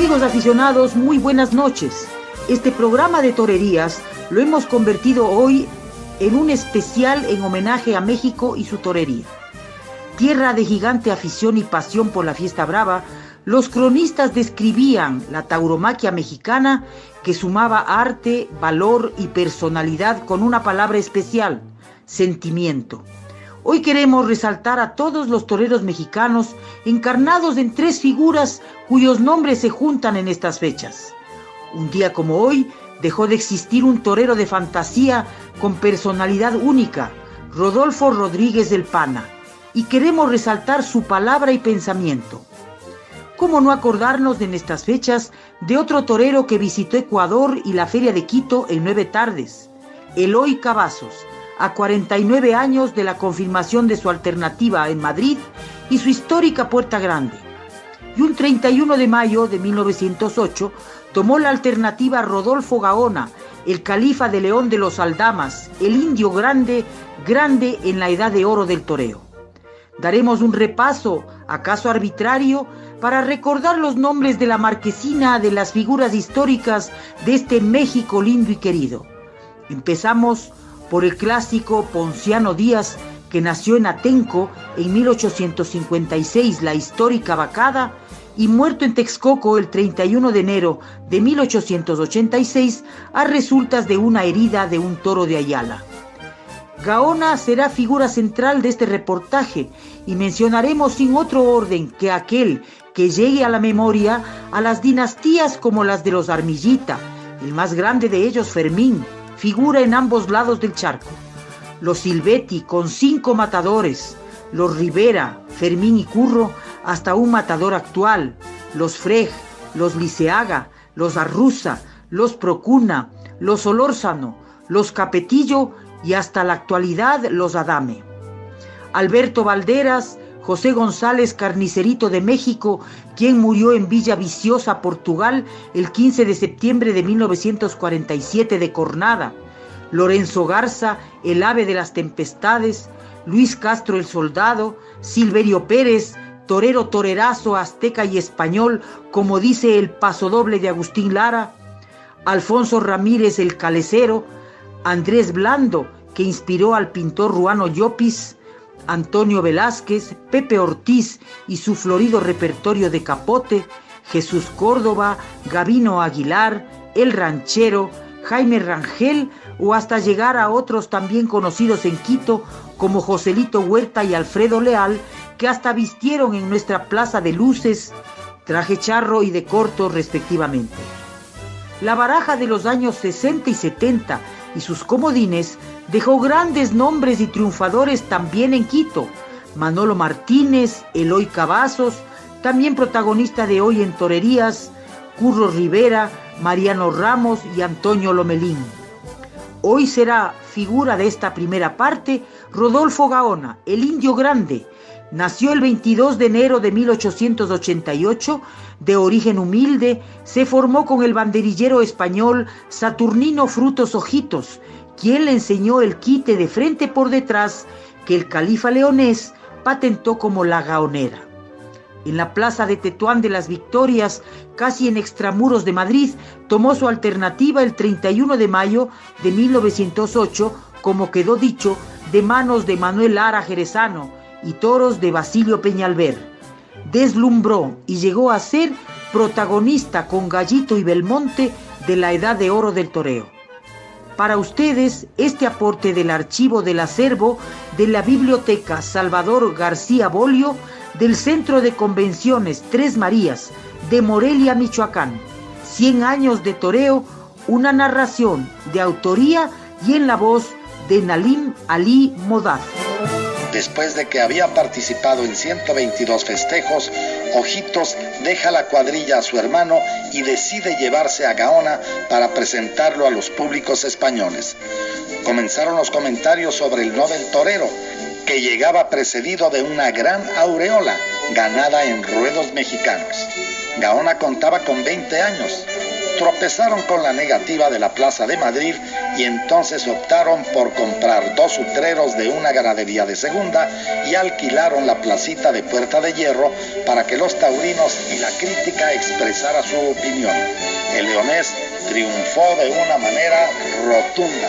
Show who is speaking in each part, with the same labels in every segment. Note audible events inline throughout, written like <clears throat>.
Speaker 1: Amigos aficionados, muy buenas noches. Este programa de torerías lo hemos convertido hoy en un especial en homenaje a México y su torería. Tierra de gigante afición y pasión por la fiesta brava, los cronistas describían la tauromaquia mexicana que sumaba arte, valor y personalidad con una palabra especial, sentimiento. Hoy queremos resaltar a todos los toreros mexicanos encarnados en tres figuras cuyos nombres se juntan en estas fechas. Un día como hoy dejó de existir un torero de fantasía con personalidad única, Rodolfo Rodríguez del Pana, y queremos resaltar su palabra y pensamiento. ¿Cómo no acordarnos en estas fechas de otro torero que visitó Ecuador y la Feria de Quito en nueve tardes? Eloy Cavazos, a 49 años de la confirmación de su alternativa en Madrid y su histórica Puerta Grande. Y un 31 de mayo de 1908 tomó la alternativa Rodolfo Gaona, el califa de León de los Aldamas, el indio grande, grande en la edad de oro del toreo. Daremos un repaso, acaso arbitrario, para recordar los nombres de la marquesina de las figuras históricas de este México lindo y querido. Empezamos por el clásico Ponciano Díaz, que nació en Atenco en 1856, la histórica vacada, y muerto en Texcoco el 31 de enero de 1886 a resultas de una herida de un toro de Ayala. Gaona será figura central de este reportaje y mencionaremos sin otro orden que aquel que llegue a la memoria a las dinastías como las de los Armillita, el más grande de ellos Fermín, figura en ambos lados del charco. Los Silvetti con cinco matadores, los Rivera, Fermín y Curro, hasta un matador actual, los Freg, los Liceaga, los Arruza, los Procuna, los Olórzano, los Capetillo y hasta la actualidad los Adame. Alberto Valderas, José González Carnicerito de México, quien murió en Villa Viciosa, Portugal, el 15 de septiembre de 1947 de Cornada. Lorenzo Garza, el ave de las tempestades, Luis Castro el soldado, Silverio Pérez, torero torerazo, azteca y español, como dice el pasodoble de Agustín Lara, Alfonso Ramírez el calecero, Andrés Blando, que inspiró al pintor Ruano Llopis, Antonio Velázquez, Pepe Ortiz y su florido repertorio de capote, Jesús Córdoba, Gavino Aguilar, El Ranchero, Jaime Rangel o hasta llegar a otros también conocidos en Quito como Joselito Huerta y Alfredo Leal, que hasta vistieron en nuestra plaza de luces, traje charro y de corto respectivamente. La baraja de los años 60 y 70 y sus comodines dejó grandes nombres y triunfadores también en Quito. Manolo Martínez, Eloy Cavazos, también protagonista de hoy en Torerías, Curro Rivera, Mariano Ramos y Antonio Lomelín. Hoy será figura de esta primera parte Rodolfo Gaona, el indio grande. Nació el 22 de enero de 1888, de origen humilde, se formó con el banderillero español Saturnino Frutos Ojitos, quien le enseñó el quite de frente por detrás que el califa leonés patentó como la gaonera. En la plaza de Tetuán de las Victorias, casi en extramuros de Madrid, tomó su alternativa el 31 de mayo de 1908, como quedó dicho, de manos de Manuel Lara Jerezano y toros de Basilio Peñalver. Deslumbró y llegó a ser protagonista con Gallito y Belmonte de la edad de oro del toreo. Para ustedes, este aporte del archivo del acervo de la Biblioteca Salvador García Bolio del Centro de Convenciones Tres Marías de Morelia, Michoacán. 100 años de toreo, una narración de autoría y en la voz de Nalim Ali Modaz.
Speaker 2: Después de que había participado en 122 festejos, Ojitos deja la cuadrilla a su hermano y decide llevarse a Gaona para presentarlo a los públicos españoles. Comenzaron los comentarios sobre el Nobel Torero, que llegaba precedido de una gran aureola ganada en ruedos mexicanos. Gaona contaba con 20 años. Tropezaron con la negativa de la Plaza de Madrid y entonces optaron por comprar dos utreros de una ganadería de segunda y alquilaron la placita de Puerta de Hierro para que los taurinos y la crítica expresara su opinión. El leonés triunfó de una manera rotunda,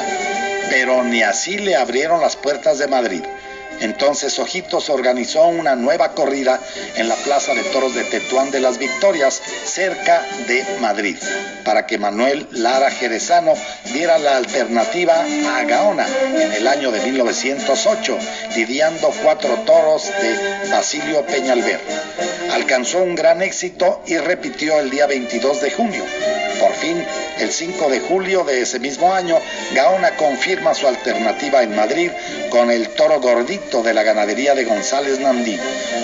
Speaker 2: pero ni así le abrieron las puertas de Madrid. Entonces Ojitos organizó una nueva corrida en la Plaza de Toros de Tetuán de las Victorias, cerca de Madrid, para que Manuel Lara Jerezano diera la alternativa a Gaona en el año de 1908, lidiando cuatro toros de Basilio Peñalver. Alcanzó un gran éxito y repitió el día 22 de junio. Por fin, el 5 de julio de ese mismo año, Gaona confirma su alternativa en Madrid con el toro gordito de la ganadería de González Nandí.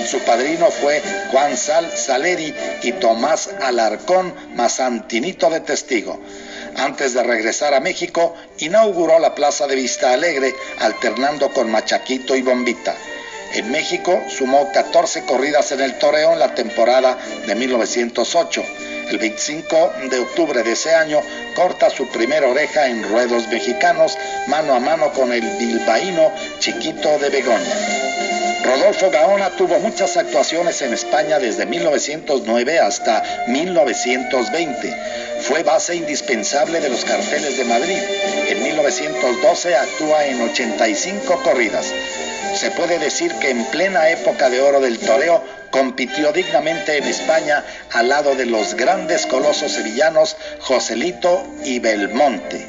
Speaker 2: Su padrino fue Juan Sal Saleri y Tomás Alarcón Mazantinito de testigo. Antes de regresar a México, inauguró la Plaza de Vista Alegre, alternando con Machaquito y Bombita. En México sumó 14 corridas en el toreo en la temporada de 1908 el 25 de octubre de ese año corta su primera oreja en ruedos mexicanos, mano a mano con el bilbaíno Chiquito de Begoña. Rodolfo Gaona tuvo muchas actuaciones en España desde 1909 hasta 1920. Fue base indispensable de los carteles de Madrid. En 1912 actúa en 85 corridas. Se puede decir que en plena época de oro del toreo compitió dignamente en España al lado de los grandes colosos sevillanos Joselito y Belmonte.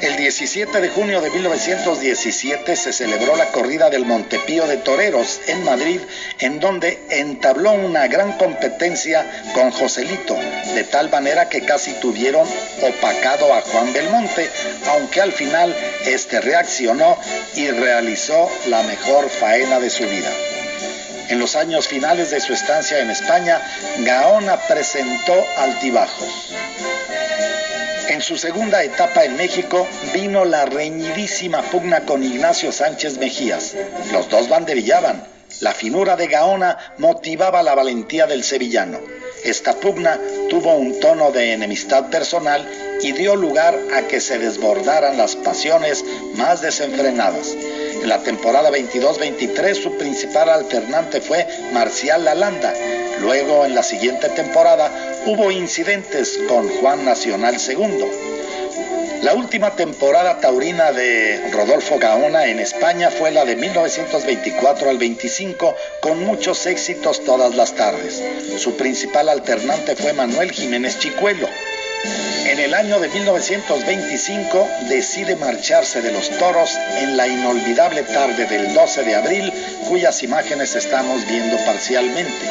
Speaker 2: El 17 de junio de 1917 se celebró la corrida del Montepío de Toreros en Madrid, en donde entabló una gran competencia con Joselito, de tal manera que casi tuvieron opacado a Juan Belmonte, aunque al final este reaccionó y realizó la mejor faena de su vida. En los años finales de su estancia en España, Gaona presentó altibajos. En su segunda etapa en México vino la reñidísima pugna con Ignacio Sánchez Mejías. Los dos banderillaban. La finura de Gaona motivaba la valentía del sevillano. Esta pugna tuvo un tono de enemistad personal y dio lugar a que se desbordaran las pasiones más desenfrenadas. En la temporada 22-23 su principal alternante fue Marcial Lalanda. Luego en la siguiente temporada hubo incidentes con Juan Nacional II. La última temporada taurina de Rodolfo Gaona en España fue la de 1924 al 25, con muchos éxitos todas las tardes. Su principal alternante fue Manuel Jiménez Chicuelo. En el año de 1925 decide marcharse de los toros en la inolvidable tarde del 12 de abril, cuyas imágenes estamos viendo parcialmente.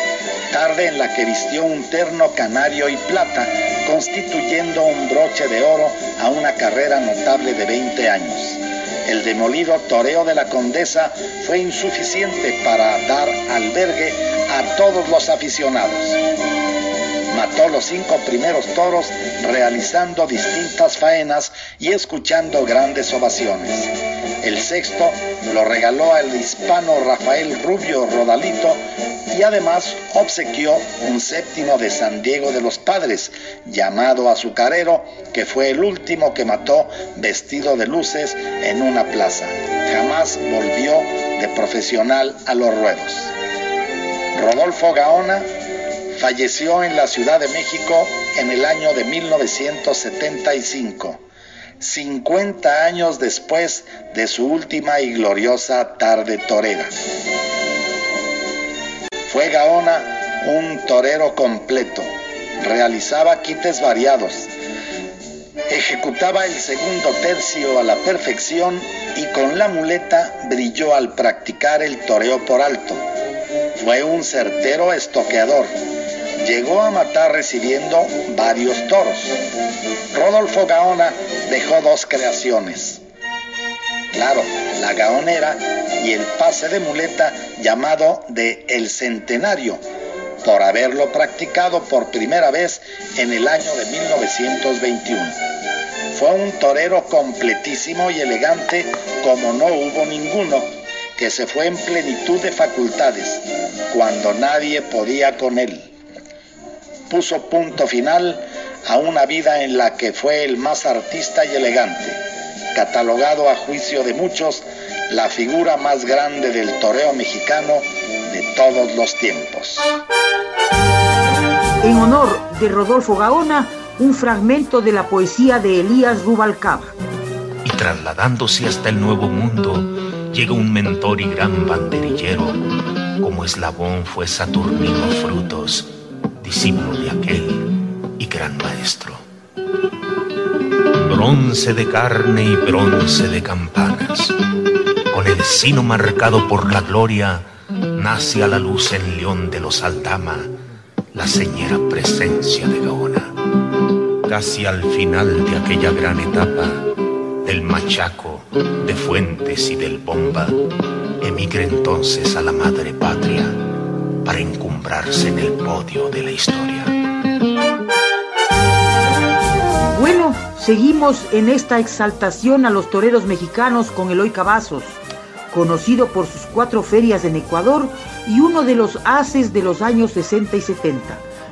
Speaker 2: Tarde en la que vistió un terno canario y plata, constituyendo un broche de oro a una carrera notable de 20 años. El demolido toreo de la condesa fue insuficiente para dar albergue a todos los aficionados mató los cinco primeros toros realizando distintas faenas y escuchando grandes ovaciones. El sexto lo regaló al hispano Rafael Rubio Rodalito y además obsequió un séptimo de San Diego de los Padres, llamado Azucarero, que fue el último que mató vestido de luces en una plaza. Jamás volvió de profesional a los ruedos. Rodolfo Gaona falleció en la Ciudad de México en el año de 1975, 50 años después de su última y gloriosa tarde torera. Fue Gaona un torero completo, realizaba quites variados, ejecutaba el segundo tercio a la perfección y con la muleta brilló al practicar el toreo por alto. Fue un certero estoqueador llegó a matar recibiendo varios toros. Rodolfo Gaona dejó dos creaciones. Claro, la gaonera y el pase de muleta llamado de El Centenario, por haberlo practicado por primera vez en el año de 1921. Fue un torero completísimo y elegante como no hubo ninguno, que se fue en plenitud de facultades, cuando nadie podía con él. Puso punto final a una vida en la que fue el más artista y elegante, catalogado a juicio de muchos la figura más grande del toreo mexicano de todos los tiempos.
Speaker 1: En honor de Rodolfo Gaona, un fragmento de la poesía de Elías Rubalcaba.
Speaker 3: Y trasladándose hasta el nuevo mundo, llega un mentor y gran banderillero, como eslabón fue Saturnino Frutos, discípulo de aquel y gran maestro. Bronce de carne y bronce de campanas, con el sino marcado por la gloria, nace a la luz en León de los Aldama la señera presencia de Gaona. Casi al final de aquella gran etapa, del Machaco, de Fuentes y del Bomba, emigra entonces a la madre patria para encumbrarse en el podio de la historia.
Speaker 1: Seguimos en esta exaltación a los toreros mexicanos con Eloy Cavazos, conocido por sus cuatro ferias en Ecuador y uno de los haces de los años 60 y 70.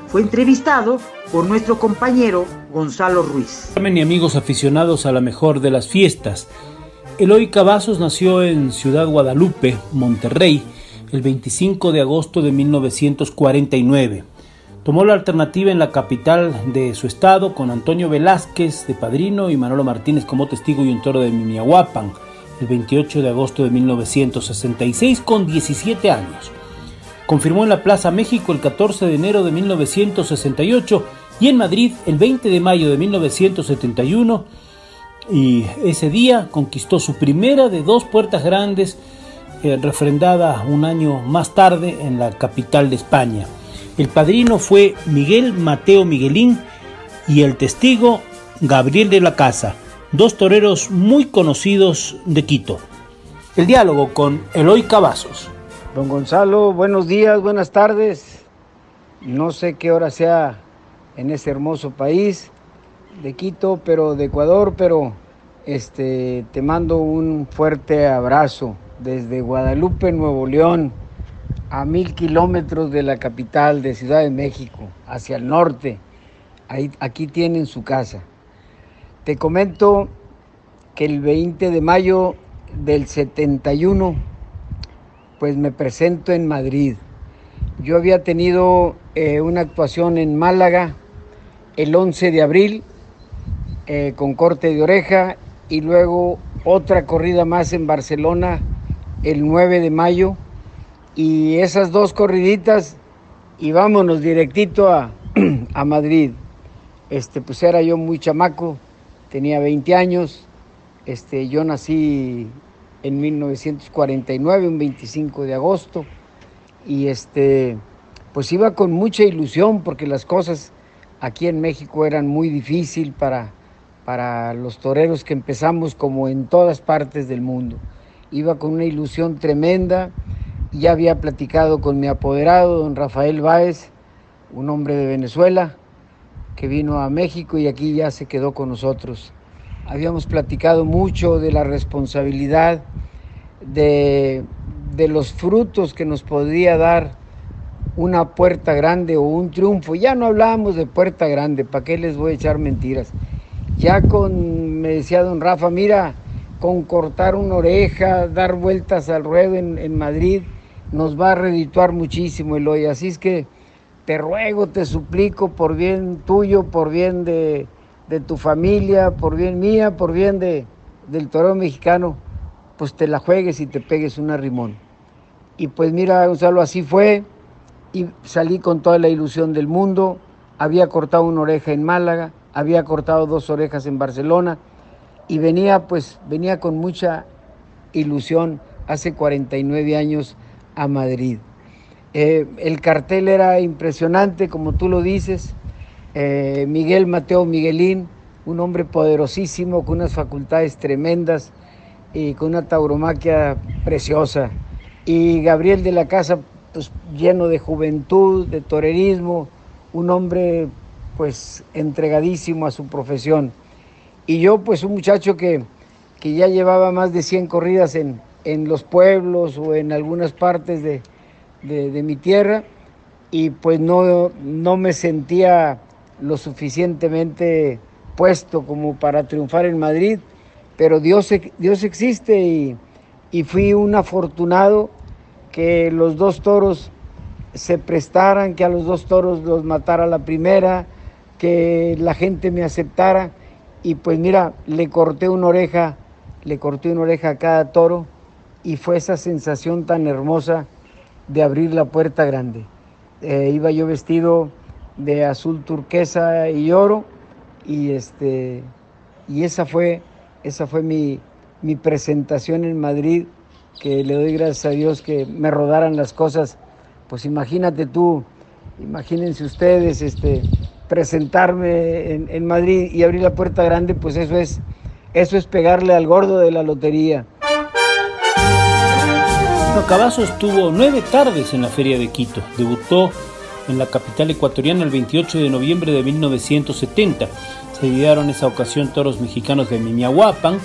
Speaker 1: Fue entrevistado por nuestro compañero Gonzalo Ruiz.
Speaker 4: Y amigos aficionados a la mejor de las fiestas. Eloy Cavazos nació en Ciudad Guadalupe, Monterrey, el 25 de agosto de 1949. Tomó la alternativa en la capital de su estado con Antonio Velázquez de padrino y Manolo Martínez como testigo y un toro de Mimiahuapan el 28 de agosto de 1966 con 17 años. Confirmó en la Plaza México el 14 de enero de 1968 y en Madrid el 20 de mayo de 1971 y ese día conquistó su primera de dos puertas grandes eh, refrendada un año más tarde en la capital de España. El padrino fue Miguel Mateo Miguelín y el testigo Gabriel de la Casa dos toreros muy conocidos de Quito. El diálogo con Eloy Cavazos.
Speaker 5: Don Gonzalo, buenos días, buenas tardes. No sé qué hora sea en ese hermoso país de Quito, pero de Ecuador, pero este, te mando un fuerte abrazo desde Guadalupe, Nuevo León, a mil kilómetros de la capital de Ciudad de México, hacia el norte. Ahí, aquí tienen su casa. Te comento que el 20 de mayo del 71, pues me presento en Madrid. Yo había tenido eh, una actuación en Málaga el 11 de abril eh, con corte de oreja y luego otra corrida más en Barcelona el 9 de mayo y esas dos corriditas y vámonos directito a, <clears throat> a Madrid. Este, pues era yo muy chamaco, tenía 20 años, este, yo nací en 1949, un 25 de agosto, y este, pues iba con mucha ilusión porque las cosas aquí en México eran muy difíciles para, para los toreros que empezamos como en todas partes del mundo. Iba con una ilusión tremenda, ya había platicado con mi apoderado, don Rafael Báez, un hombre de Venezuela, que vino a México y aquí ya se quedó con nosotros. Habíamos platicado mucho de la responsabilidad, de, los frutos que nos podría dar una puerta grande o un triunfo. Ya no hablábamos de puerta grande, ¿para qué les voy a echar mentiras? Ya con, me decía don Rafa, mira, con cortar una oreja, dar vueltas al ruedo en, en Madrid, nos va a redituar muchísimo el hoy. Así es que te ruego, te suplico por bien tuyo, por bien de, tu familia, por bien mía, por bien de, del toreo mexicano, pues te la juegues y te pegues un arrimón. Y pues mira, Gonzalo, así fue, y salí con toda la ilusión del mundo, había cortado una oreja en Málaga, había cortado dos orejas en Barcelona, y venía pues, venía con mucha ilusión hace 49 años a Madrid. Eh, el cartel era impresionante, como tú lo dices. Eh, Miguel Mateo Miguelín, un hombre poderosísimo, con unas facultades tremendas, y con una tauromaquia preciosa. Y Gabriel de la Casa, pues lleno de juventud, de torerismo, un hombre pues entregadísimo a su profesión. Y yo pues un muchacho que, que ya llevaba más de 100 corridas en, en los pueblos o en algunas partes de, de, mi tierra y pues no, no me sentía lo suficientemente puesto como para triunfar en Madrid, pero Dios, Dios existe y, y fui un afortunado que los dos toros se prestaran, que a los dos toros los matara la primera, que la gente me aceptara y pues mira, le corté una oreja, le corté una oreja a cada toro y fue esa sensación tan hermosa de abrir la puerta grande. Eh, iba yo vestido de azul turquesa y oro y este y esa fue esa fue mi, mi presentación en Madrid que le doy gracias a Dios que me rodaran las cosas pues imagínate tú imagínense ustedes este presentarme en, en Madrid y abrir la puerta grande pues eso es eso es pegarle al gordo de la lotería
Speaker 4: Cavazos tuvo nueve tardes en la Feria de Quito. Debutó en la capital ecuatoriana el 28 de noviembre de 1970. Se dieron esa ocasión toros mexicanos de Mimiahuapan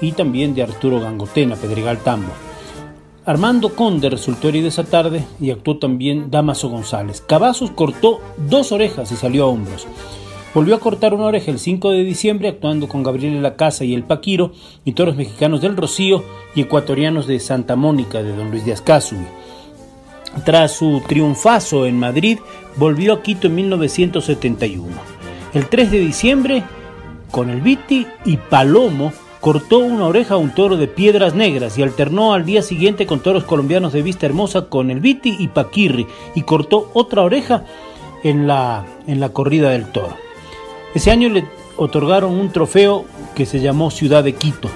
Speaker 4: y también de Arturo Gangotena, Pedregal Tambo. Armando Conde resultó herido esa tarde y actuó también Damaso González. Cavazos cortó dos orejas y salió a hombros. Volvió a cortar una oreja el 5 de diciembre actuando con Gabriel la Casa y el Paquiro y toros mexicanos del Rocío y ecuatorianos de Santa Mónica de Don Luis de Ascazui. Tras su triunfazo en Madrid, volvió a Quito en 1971. El 3 de diciembre, con el Viti y Palomo, cortó una oreja a un toro de piedras negras y alternó al día siguiente con toros colombianos de vista hermosa con el Viti y Paquirri y cortó otra oreja en la, en la corrida del toro. Ese año le otorgaron un trofeo que se llamó Ciudad de Quito.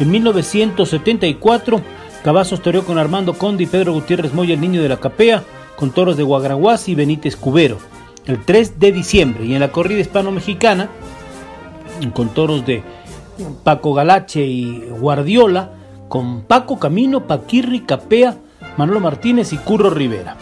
Speaker 4: En 1974, Cavazos toreó con Armando Conde y Pedro Gutiérrez Moya, el niño de la Capea, con toros de Guagraguas y Benítez Cubero, el 3 de diciembre. Y en la corrida hispano-mexicana, con toros de Paco Galache y Guardiola, con Paco Camino, Paquirri, Capea, Manolo Martínez y Curro Rivera.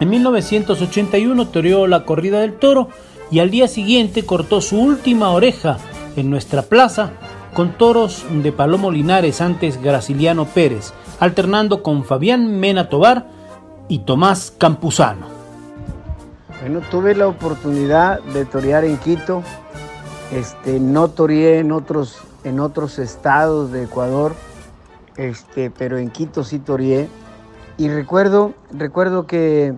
Speaker 4: En 1981 toreó la corrida del toro y al día siguiente cortó su última oreja en nuestra plaza con toros de Palomo Linares antes Graciliano Pérez, alternando con Fabián Mena Tobar y Tomás Campuzano.
Speaker 5: Bueno, tuve la oportunidad de torear en Quito, este, no toreé en otros, en otros estados de Ecuador, este, pero en Quito sí toreé. Y recuerdo, recuerdo que,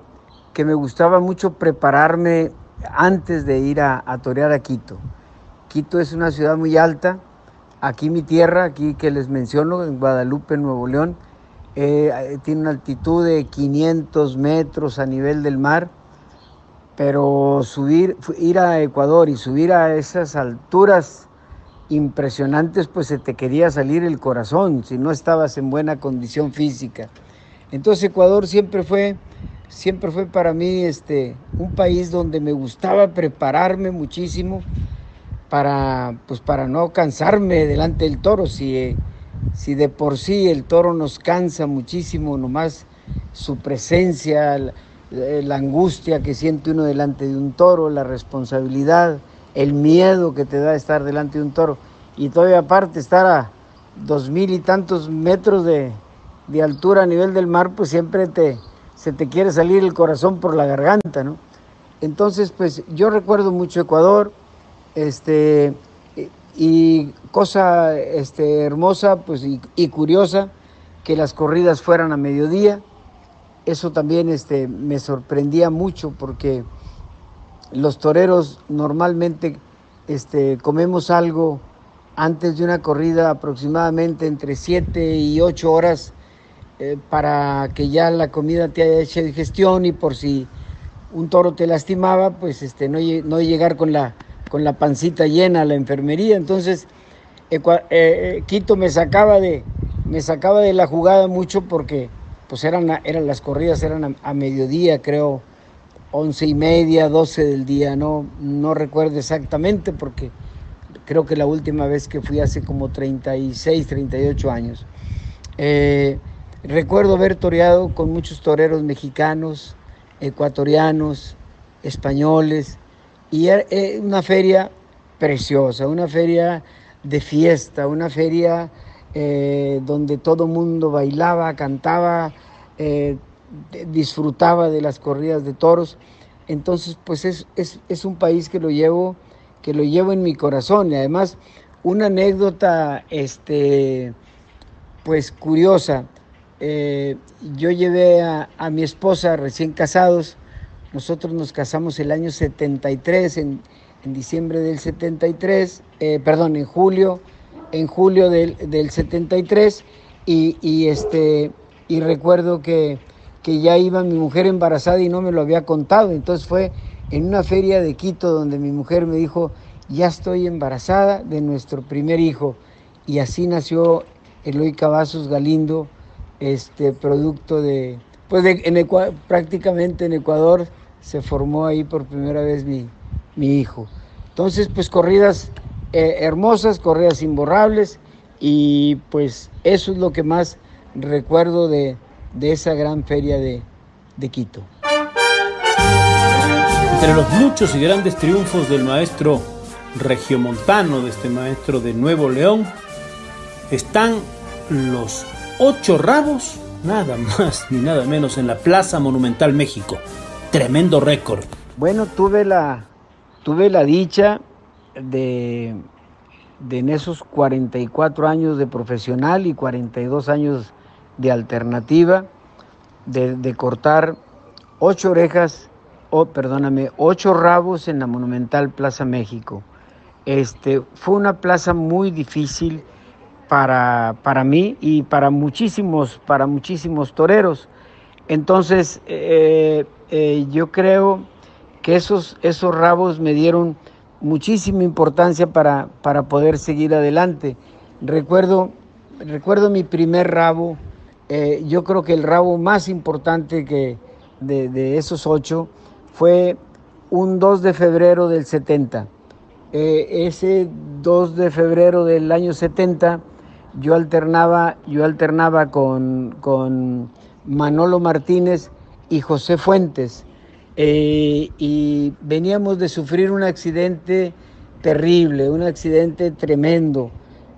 Speaker 5: que me gustaba mucho prepararme antes de ir a, torear a Quito. Quito es una ciudad muy alta. Aquí mi tierra, aquí que les menciono, en Guadalupe, Nuevo León, eh, tiene una altitud de 500 metros a nivel del mar, pero subir, ir a Ecuador y subir a esas alturas impresionantes, pues se te quería salir el corazón si no estabas en buena condición física. Entonces Ecuador siempre fue siempre fue para mí este, un país donde me gustaba prepararme muchísimo para, pues para no cansarme delante del toro. Si, si de por sí el toro nos cansa muchísimo, nomás su presencia, la, la angustia que siente uno delante de un toro, la responsabilidad, el miedo que te da estar delante de un toro. Y todavía aparte estar a dos mil y tantos metros de, de altura a nivel del mar, pues siempre te, se te quiere salir el corazón por la garganta, ¿no? Entonces, pues yo recuerdo mucho Ecuador, este, y cosa este, hermosa pues, y, curiosa, que las corridas fueran a mediodía. Eso también este, me sorprendía mucho porque los toreros normalmente este, comemos algo antes de una corrida aproximadamente entre 7 y 8 horas eh, para que ya la comida te haya hecho digestión y por si un toro te lastimaba, pues este, no, no llegar con la, con la pancita llena a la enfermería. Entonces, eh, eh, Quito me sacaba, de, me sacaba de la jugada mucho porque pues eran, eran las corridas eran a, mediodía, creo, once y media, doce del día, no, no recuerdo exactamente porque creo que la última vez que fui hace como 36, 38 años. Recuerdo haber toreado con muchos toreros mexicanos, ecuatorianos, españoles, y era eh, una feria preciosa, una feria de fiesta, una feria eh, donde todo mundo bailaba, cantaba, disfrutaba de las corridas de toros. Entonces, pues es, es, un país que lo llevo, que lo llevo en mi corazón. Y además, una anécdota, este, pues curiosa. Eh, yo llevé a, mi esposa recién casados. Nosotros nos casamos el año 73, en, en diciembre del 73, eh, perdón, en julio, en julio del, del 73. Y, y, este, y recuerdo que que ya iba mi mujer embarazada y no me lo había contado. Entonces fue en una feria de Quito donde mi mujer me dijo, ya estoy embarazada de nuestro primer hijo. Y así nació Eloy Cavazos Galindo, este producto de, pues en prácticamente en Ecuador se formó ahí por primera vez mi, hijo. Entonces, pues corridas eh, hermosas, corridas imborrables y pues eso es lo que más recuerdo de, de esa gran feria de, Quito.
Speaker 4: Entre los muchos y grandes triunfos del maestro regiomontano, de este maestro de Nuevo León, están los ocho rabos, nada más ni nada menos, en la Plaza Monumental México. Tremendo récord.
Speaker 5: Bueno, tuve la, tuve la dicha de, de en esos 44 años de profesional y 42 años de alternativa de, cortar ocho orejas, o perdóname, ocho rabos en la Monumental Plaza México. Este, fue una plaza muy difícil para, para mí y para muchísimos, para muchísimos toreros. Entonces, eh, eh, yo creo que esos, esos rabos me dieron muchísima importancia para, para poder seguir adelante. Recuerdo, recuerdo mi primer rabo eh, yo creo que el rabo más importante que de, esos ocho fue un 2 de febrero del 70. Eh, ese 2 de febrero del año 70 yo alternaba, yo alternaba con, con Manolo Martínez y José Fuentes. Eh, y veníamos de sufrir un accidente terrible, un accidente tremendo.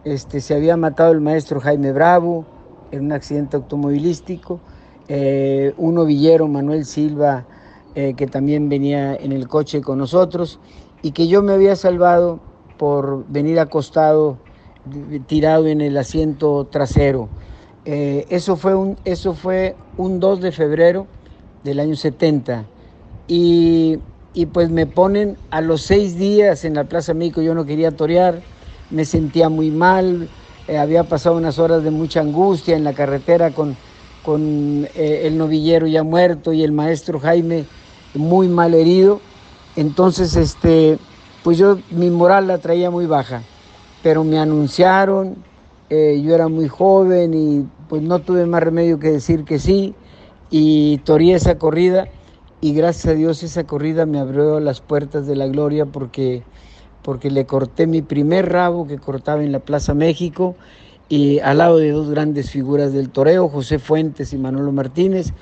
Speaker 5: Este, se había matado el maestro Jaime Bravo, en un accidente automovilístico. Eh, un novillero, Manuel Silva, eh, que también venía en el coche con nosotros y que yo me había salvado por venir acostado, tirado en el asiento trasero. Eh, eso, fue un, eso fue un 2 de febrero del año 70 y, y, pues me ponen a los seis días en la Plaza México, yo no quería torear, me sentía muy mal, eh, había pasado unas horas de mucha angustia en la carretera con, con eh, el novillero ya muerto y el maestro Jaime muy mal herido. Entonces, este, pues yo mi moral la traía muy baja, pero me anunciaron, eh, yo era muy joven y pues no tuve más remedio que decir que sí y torí esa corrida y gracias a Dios esa corrida me abrió las puertas de la gloria porque porque le corté mi primer rabo que cortaba en la Plaza México y al lado de dos grandes figuras del toreo, José Fuentes y Manolo Martínez,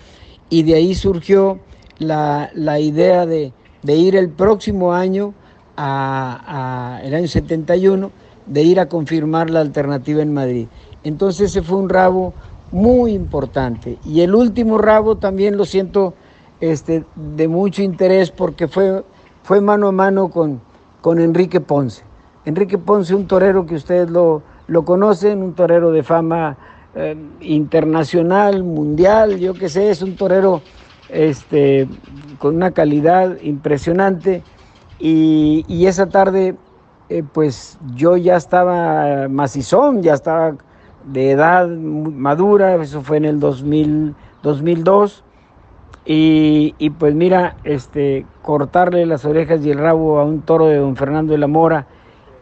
Speaker 5: y de ahí surgió la, idea de, ir el próximo año, a, el año 71, de ir a confirmar la alternativa en Madrid. Entonces ese fue un rabo muy importante. Y el último rabo también lo siento este, de mucho interés porque fue, fue mano a mano con, con Enrique Ponce. Enrique Ponce, un torero que ustedes lo, lo conocen, un torero de fama eh, internacional, mundial, yo qué sé, es un torero este, con una calidad impresionante. Y, esa tarde, eh, pues yo ya estaba macizón, ya estaba de edad madura, eso fue en el 2000, 2002. Y, pues mira, este, cortarle las orejas y el rabo a un toro de don Fernando de la Mora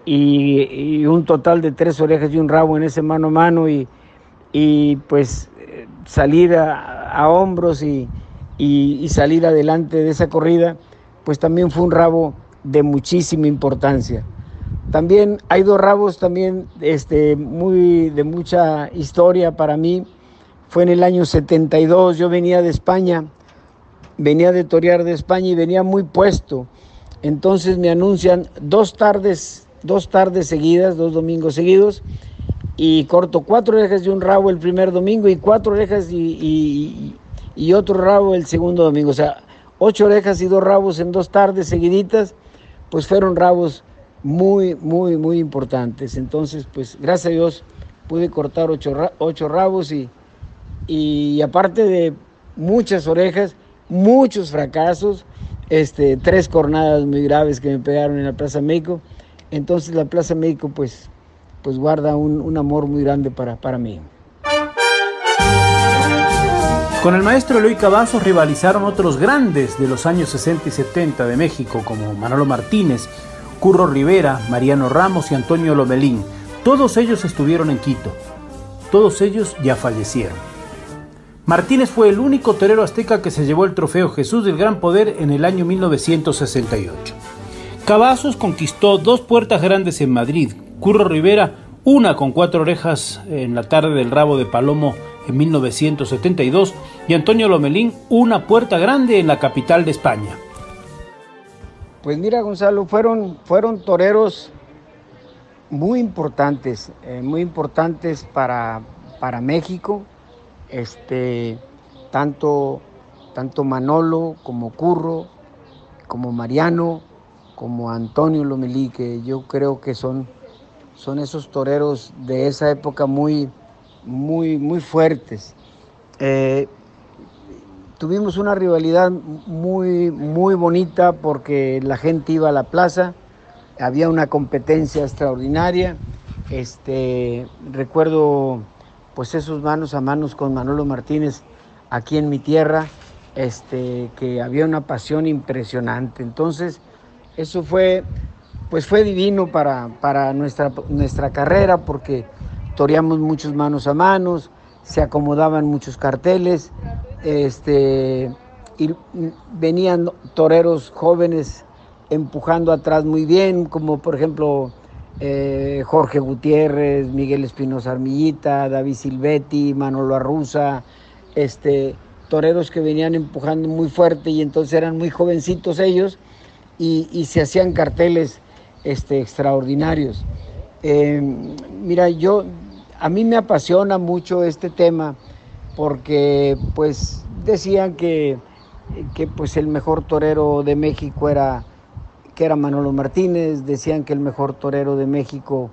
Speaker 5: y, un total de tres orejas y un rabo en ese mano a mano y, pues salir a, hombros y, y, salir adelante de esa corrida, pues también fue un rabo de muchísima importancia. También hay dos rabos también este, muy, de mucha historia para mí. Fue en el año 72, yo venía de España, venía de torear de España y venía muy puesto. Entonces me anuncian dos tardes, dos tardes seguidas, dos domingos seguidos, y corto cuatro orejas de un rabo el primer domingo y cuatro orejas y, y otro rabo el segundo domingo. O sea, ocho orejas y dos rabos en dos tardes seguiditas, pues fueron rabos muy, muy, muy importantes. Entonces, pues gracias a Dios pude cortar ocho, rabos y, y aparte de muchas orejas, muchos fracasos, este, tres cornadas muy graves que me pegaron en la Plaza México. Entonces la Plaza México pues, pues guarda un, un amor muy grande para, para mí.
Speaker 4: Con el maestro Eloy Cavazos rivalizaron otros grandes de los años 60 y 70 de México, como Manolo Martínez, Curro Rivera, Mariano Ramos y Antonio Lomelín. Todos ellos estuvieron en Quito. Todos ellos ya fallecieron. Martínez fue el único torero azteca que se llevó el trofeo Jesús del Gran Poder en el año 1968. Cavazos conquistó dos puertas grandes en Madrid. Curro Rivera, una con cuatro orejas en la tarde del rabo de Palomo en 1972 y Antonio Lomelín, una puerta grande en la capital de España.
Speaker 5: Pues mira, Gonzalo, fueron, fueron toreros muy importantes, eh, muy importantes para, para México. Este, tanto, tanto Manolo como Curro, como Mariano, como Antonio Lomelí, que yo creo que son, son esos toreros de esa época muy, muy, muy fuertes. Eh, tuvimos una rivalidad muy, muy bonita porque la gente iba a la plaza, había una competencia extraordinaria. Este, recuerdo pues esos manos a manos con Manolo Martínez aquí en mi tierra, este, que había una pasión impresionante. Entonces, eso fue, pues fue divino para, para nuestra, nuestra carrera porque toreamos muchos manos a manos, se acomodaban muchos carteles, este, y venían toreros jóvenes empujando atrás muy bien, como por ejemplo eh, Jorge Gutiérrez, Miguel Espinosa Armillita, David Silvetti, Manolo Arruza, este, toreros que venían empujando muy fuerte y entonces eran muy jovencitos ellos y, se hacían carteles este, extraordinarios. Eh, mira, yo, a mí me apasiona mucho este tema porque pues decían que, que pues el mejor torero de México era, que era Manolo Martínez, decían que el mejor torero de México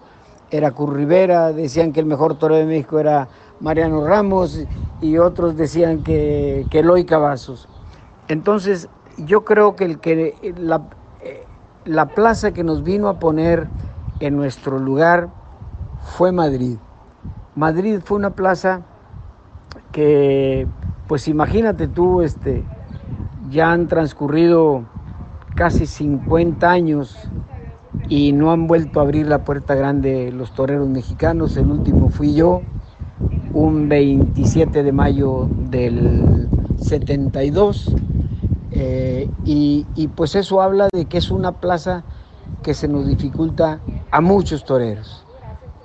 Speaker 5: era Cur Rivera, decían que el mejor torero de México era Mariano Ramos y otros decían que, que Eloy Cavazos. Entonces yo creo que, el que la, la plaza que nos vino a poner en nuestro lugar fue Madrid. Madrid fue una plaza que pues imagínate tú, este, ya han transcurrido casi 50 años y no han vuelto a abrir la puerta grande los toreros mexicanos. El último fui yo, un 27 de mayo del 72. Eh, y, pues eso habla de que es una plaza que se nos dificulta a muchos toreros.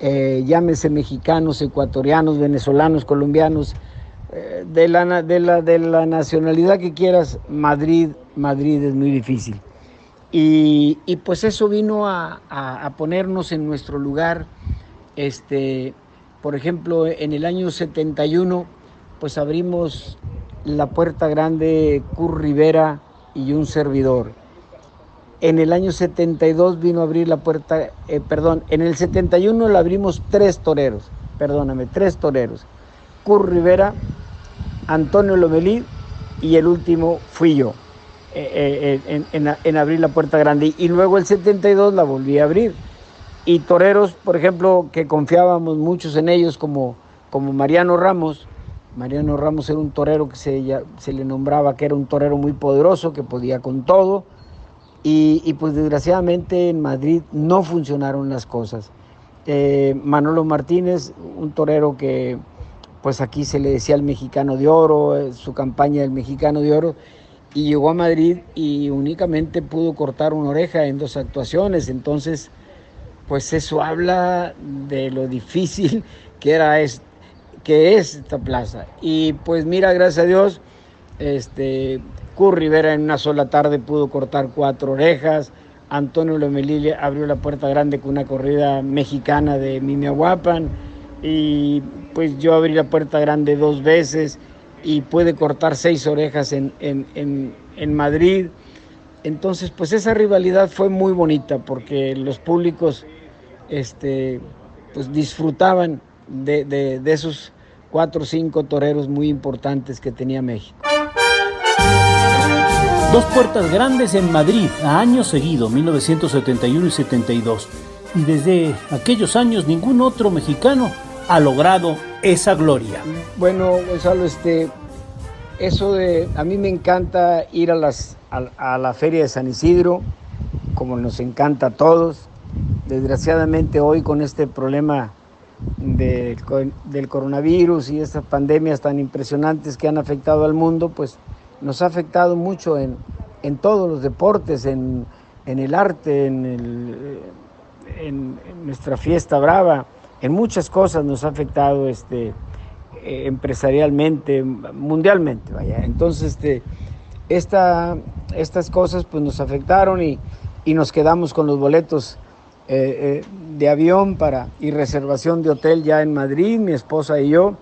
Speaker 5: Eh, llámese mexicanos, ecuatorianos, venezolanos, colombianos, eh, de, la, de, la, de la nacionalidad que quieras, Madrid, Madrid es muy difícil. Y, y pues eso vino a, a, ponernos en nuestro lugar. Este, por ejemplo, en el año 71, pues abrimos la puerta grande Cur Rivera y un servidor. En el año 72 vino a abrir la puerta, eh, perdón, en el 71 la abrimos tres toreros, perdóname, tres toreros. Cur Rivera, Antonio Lomelí y el último fui yo eh, eh, en, abrir la puerta grande. Y luego el 72 la volví a abrir. Y toreros, por ejemplo, que confiábamos muchos en ellos, como, como Mariano Ramos. Mariano Ramos era un torero que se, se le nombraba que era un torero muy poderoso, que podía con todo. Y, pues desgraciadamente en Madrid no funcionaron las cosas. Eh, Manolo Martínez, un torero que pues aquí se le decía el mexicano de oro, eh, su campaña del mexicano de oro, y llegó a Madrid y únicamente pudo cortar una oreja en dos actuaciones, entonces pues eso habla de lo difícil <laughs> que era que es esta plaza. Y pues mira, gracias a Dios, este, Kurt Rivera en una sola tarde pudo cortar cuatro orejas, Antonio Lomelí abrió la puerta grande con una corrida mexicana de Mimiahuapan y pues yo abrí la puerta grande dos veces y pude cortar seis orejas en, en Madrid. Entonces, pues esa rivalidad fue muy bonita porque los públicos este, pues disfrutaban de, esos cuatro o cinco toreros muy importantes que tenía México.
Speaker 4: Dos puertas grandes en Madrid a años seguidos, 1971 y 72. Y desde aquellos años ningún otro mexicano ha logrado esa gloria.
Speaker 5: Bueno, Gonzalo, este, eso de, a mí me encanta ir a, las, la feria de San Isidro, como nos encanta a todos. Desgraciadamente hoy con este problema del, coronavirus y estas pandemias tan impresionantes que han afectado al mundo, pues nos ha afectado mucho en, todos los deportes, en, el arte, en, en, nuestra fiesta brava, en muchas cosas nos ha afectado este, eh, empresarialmente, mundialmente, vaya. Entonces, este, esta, estas cosas pues nos afectaron y, nos quedamos con los boletos eh, eh, de avión para, y reservación de hotel ya en Madrid, mi esposa y yo.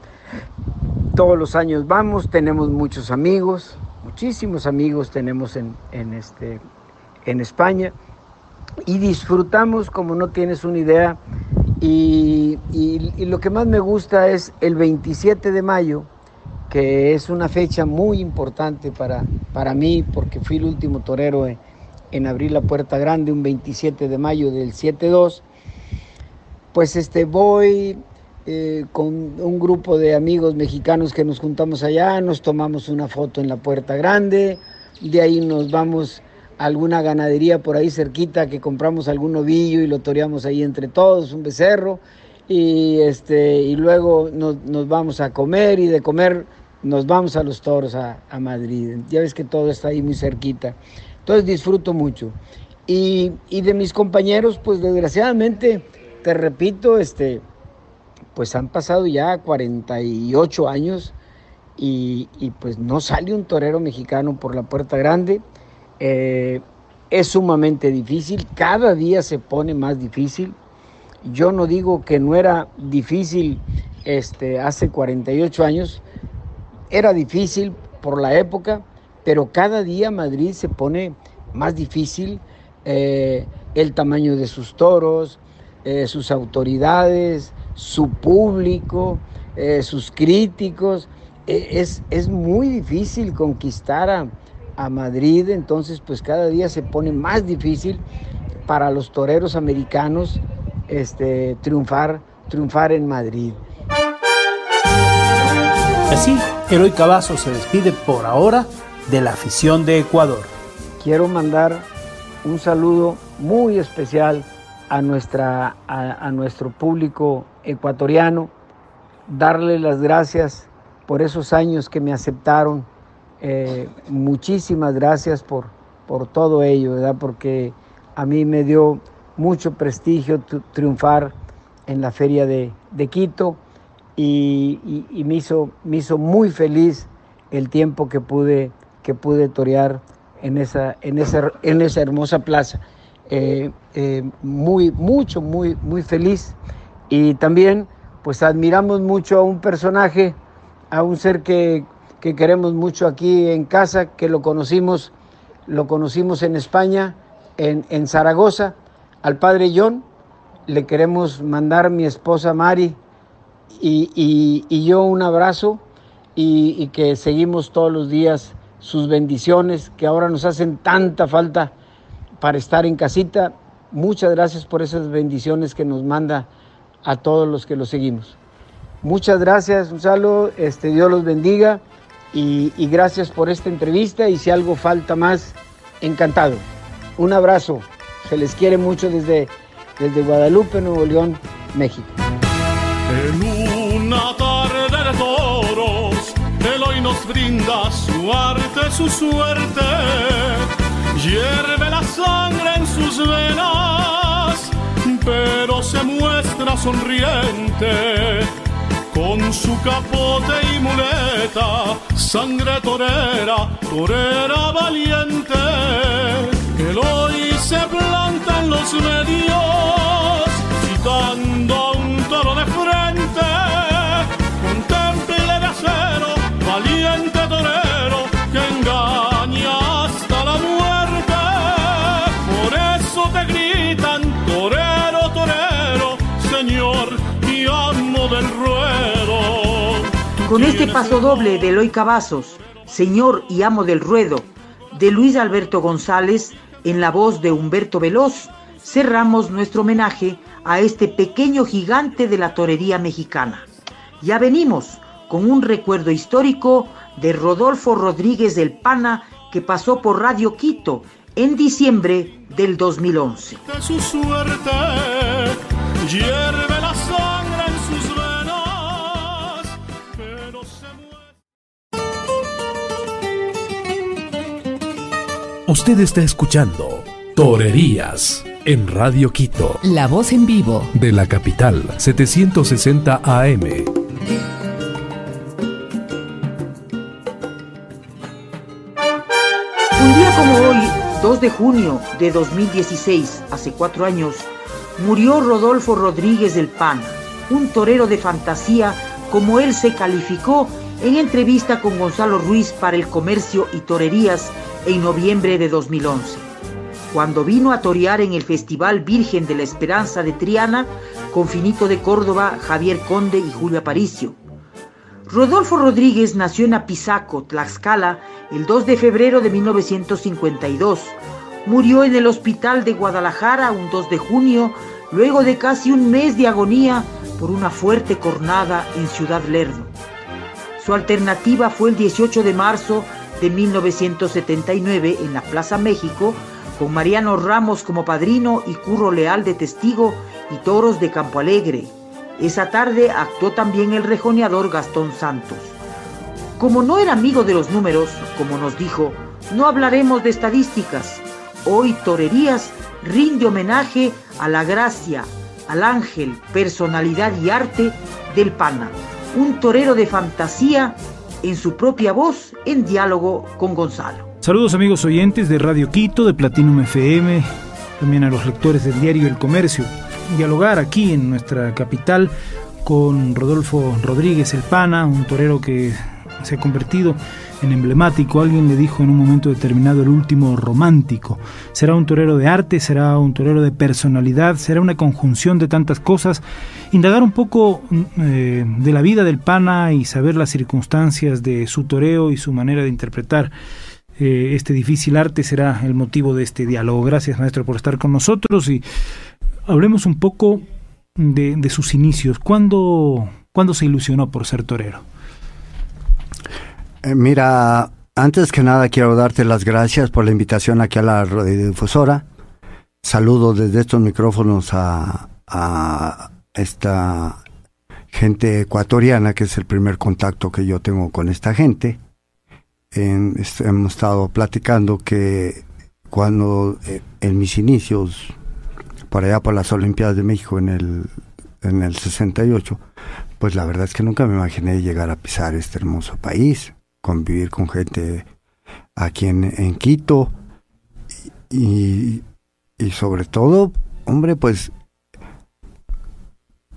Speaker 5: Todos los años vamos, tenemos muchos amigos, muchísimos amigos tenemos en, en, este, en España y disfrutamos como no tienes una idea y, lo que más me gusta es el 27 de mayo, que es una fecha muy importante para, para mí, porque fui el último torero en, abrir la puerta grande, un 27 de mayo del 7-2. Pues este, voy eh, con un grupo de amigos mexicanos que nos juntamos allá, nos tomamos una foto en la puerta grande, de ahí nos vamos alguna ganadería por ahí cerquita que compramos algún novillo y lo toreamos ahí entre todos, un becerro, y, este, y luego nos, vamos a comer y de comer nos vamos a los toros a, Madrid. Ya ves que todo está ahí muy cerquita. Entonces disfruto mucho. Y, de mis compañeros, pues desgraciadamente, te repito, este, pues han pasado ya 48 años y, y pues no sale un torero mexicano por la puerta grande. Eh, es sumamente difícil, cada día se pone más difícil. Yo no digo que no era difícil este, hace 48 años, era difícil por la época, pero cada día Madrid se pone más difícil. Eh, el tamaño de sus toros, eh, sus autoridades, su público, sus críticos. es, es muy difícil conquistar a, a Madrid, entonces pues cada día se pone más difícil para los toreros americanos este, triunfar, triunfar en Madrid.
Speaker 4: Así, Eloy Cavazo se despide por ahora de la afición de Ecuador.
Speaker 5: Quiero mandar un saludo muy especial a, nuestra, a, nuestro público ecuatoriano, darle las gracias por esos años que me aceptaron eh, muchísimas gracias por, por todo ello, ¿verdad? Porque a mí me dio mucho prestigio triunfar en la feria de, Quito y, me, hizo, me hizo muy feliz el tiempo que pude, que pude torear en esa, en esa, en esa hermosa plaza. Eh, eh, muy, mucho, muy, muy feliz. Y también, pues admiramos mucho a un personaje, a un ser que que queremos mucho aquí en casa, que lo conocimos, lo conocimos en España, en, Zaragoza, al padre John, le queremos mandar mi esposa Mari y, yo un abrazo y, y, que seguimos todos los días sus bendiciones que ahora nos hacen tanta falta para estar en casita. Muchas gracias por esas bendiciones que nos manda a todos los que lo seguimos. Muchas gracias, Gonzalo. Este, Dios los bendiga. Y, gracias por esta entrevista y si algo falta más, encantado. Un abrazo, se les quiere mucho desde, desde Guadalupe, Nuevo León, México.
Speaker 6: En una tarde de toros, el nos brinda su arte, su suerte, hierve la sangre en sus venas, pero cara sonriente, con su capote y muleta, sangre torera, torera valiente, que hoy se planta en los medios, Con
Speaker 1: este paso doble de Eloy Cavazos, Señor y Amo del Ruedo, de Luis Alberto González, en la voz de Humberto Veloz, cerramos nuestro homenaje a este pequeño gigante de la torería mexicana. Ya venimos con un recuerdo histórico de Rodolfo Rodríguez del Pana que pasó por Radio Quito en diciembre del 2011.
Speaker 6: de su suerte,
Speaker 7: Usted está escuchando Torerías en Radio Quito.
Speaker 8: La voz en vivo.
Speaker 7: De la capital, 760 AM.
Speaker 1: Un día como hoy, 2 de junio de 2016, hace cuatro años, murió Rodolfo Rodríguez del Pana, un torero de fantasía como él se calificó en entrevista con Gonzalo Ruiz para el Comercio y Torerías en noviembre de 2011, cuando vino a torear en el Festival Virgen de la Esperanza de Triana con Finito de Córdoba, Javier Conde y Julio Aparicio. Rodolfo Rodríguez nació en Apizaco, Tlaxcala, el 2 de febrero de 1952. Murió en el hospital de Guadalajara un 2 de junio, luego de casi un mes de agonía por una fuerte cornada en Ciudad Lerdo. Su alternativa fue el 18 de marzo de 1979 en la Plaza México, con Mariano Ramos como padrino y Curro Leal de testigo y toros de Campo Alegre. Esa tarde actuó también el rejoneador Gastón Santos. Como no era amigo de los números, como nos dijo, no hablaremos de estadísticas. Hoy Torerías rinde homenaje a la gracia, al ángel, personalidad y arte del Pana, un torero de fantasía en su propia voz en diálogo con Gonzalo.
Speaker 4: Saludos amigos oyentes de Radio Quito, de Platinum FM, también a los lectores del diario El Comercio. Dialogar aquí en nuestra capital con Rodolfo Rodríguez El Pana, un torero que se ha convertido en emblemático. Alguien le dijo en un momento determinado el último romántico. Será un torero de arte, será un torero de personalidad, será una conjunción de tantas cosas. Indagar un poco eh, de la vida del Pana y saber las circunstancias de su toreo y su manera de interpretar eh, este difícil arte será el motivo de este diálogo. Gracias maestro por estar con nosotros y hablemos un poco de, de sus inicios. ¿Cuándo, ¿Cuándo se ilusionó por ser torero?
Speaker 9: Eh, mira, antes que nada quiero darte las gracias por la invitación aquí a la radiodifusora. Saludo desde estos micrófonos a, esta gente ecuatoriana, que es el primer contacto que yo tengo con esta gente. En- est- hemos estado platicando que cuando eh, en mis inicios, por allá por las Olimpiadas de México en el, en el 68, pues la verdad es que nunca me imaginé llegar a pisar este hermoso país, convivir con gente aquí en, en Quito y, y sobre todo, hombre, pues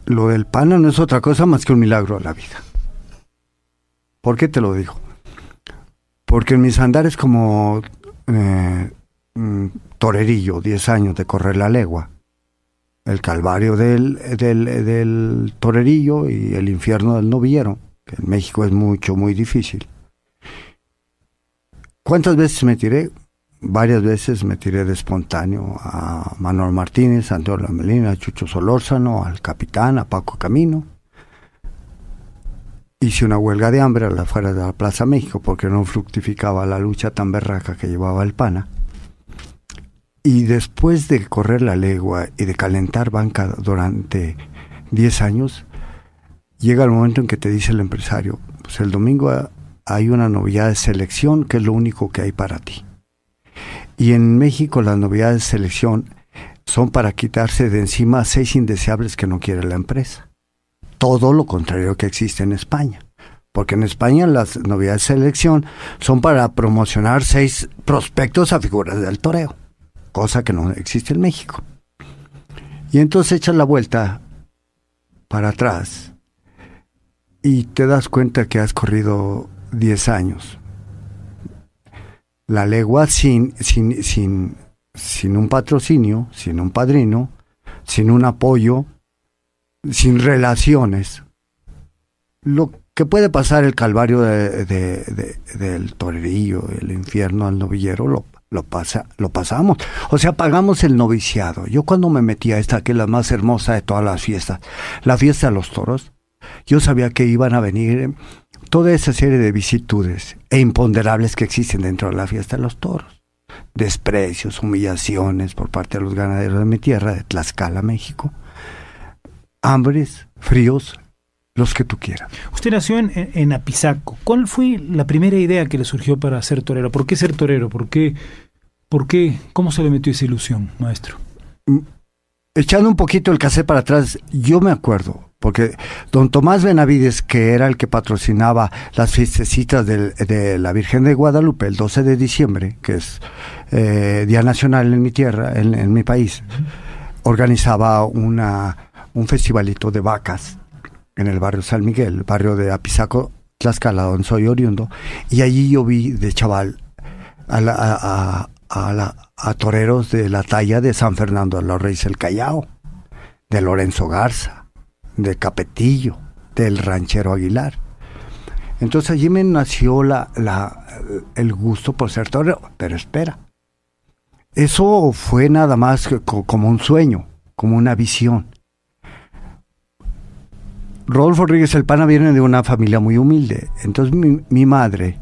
Speaker 9: lo del pana no es otra cosa más que un milagro a la vida. ¿Por qué te lo digo? Porque en mis andares como eh, mm, torerillo, 10 años de correr la legua, el calvario del, del, del torerillo y el infierno del novillero, que en México es mucho, muy difícil. ¿Cuántas veces me tiré? Varias veces me tiré de espontáneo a Manuel Martínez, a Antonio Lamelina, a Chucho Solórzano, al capitán, a Paco Camino. Hice una huelga de hambre a la afuera de la Plaza México porque no fructificaba la lucha tan berraca que llevaba el pana. Y después de correr la legua y de calentar banca durante 10 años, llega el momento en que te dice el empresario, pues el domingo hay una novedad de selección que es lo único que hay para ti. Y en México las novedades de selección son para quitarse de encima seis indeseables que no quiere la empresa. Todo lo contrario que existe en España. Porque en España las novedades de selección son para promocionar seis prospectos a figuras del toreo, cosa que no existe en México. Y entonces echas la vuelta para atrás y te das cuenta que has corrido 10 años. La legua sin, sin, sin, sin un patrocinio, sin un padrino, sin un apoyo, sin relaciones. Lo que puede pasar el calvario de, del torerillo, el infierno al novillero, lo, lo, pasa, lo pasamos. O sea, pagamos el noviciado. Yo cuando me metí a esta, que es la más hermosa de todas las fiestas, la fiesta de los toros, yo sabía que iban a venir toda esa serie de vicitudes e imponderables que existen dentro de la fiesta de los toros. Desprecios, humillaciones por parte de los ganaderos de mi tierra, de Tlaxcala, México. Hambres, fríos, los que tú quieras.
Speaker 4: Usted nació en, en, Apizaco. ¿Cuál fue la primera idea que le surgió para ser torero? ¿Por qué ser torero? ¿Por qué, por qué, cómo se le metió esa ilusión, maestro?
Speaker 9: Echando un poquito el cassette para atrás, yo me acuerdo, porque don Tomás Benavides, que era el que patrocinaba las fiestecitas de la Virgen de Guadalupe el 12 de diciembre, que es eh, Día Nacional en mi tierra, en, mi país, organizaba una, un festivalito de vacas en el barrio San Miguel, barrio de Apizaco, Tlaxcala, donde soy oriundo, y allí yo vi de chaval a, a toreros de la talla de San Fernando de los Reyes el Callao, de Lorenzo Garza, de Capetillo, del ranchero Aguilar. Entonces allí me nació la, el gusto por ser torero, pero espera. Eso fue nada más como un sueño, como una visión. Rodolfo Rodríguez El Pana viene de una familia muy humilde. Entonces mi, mi madre,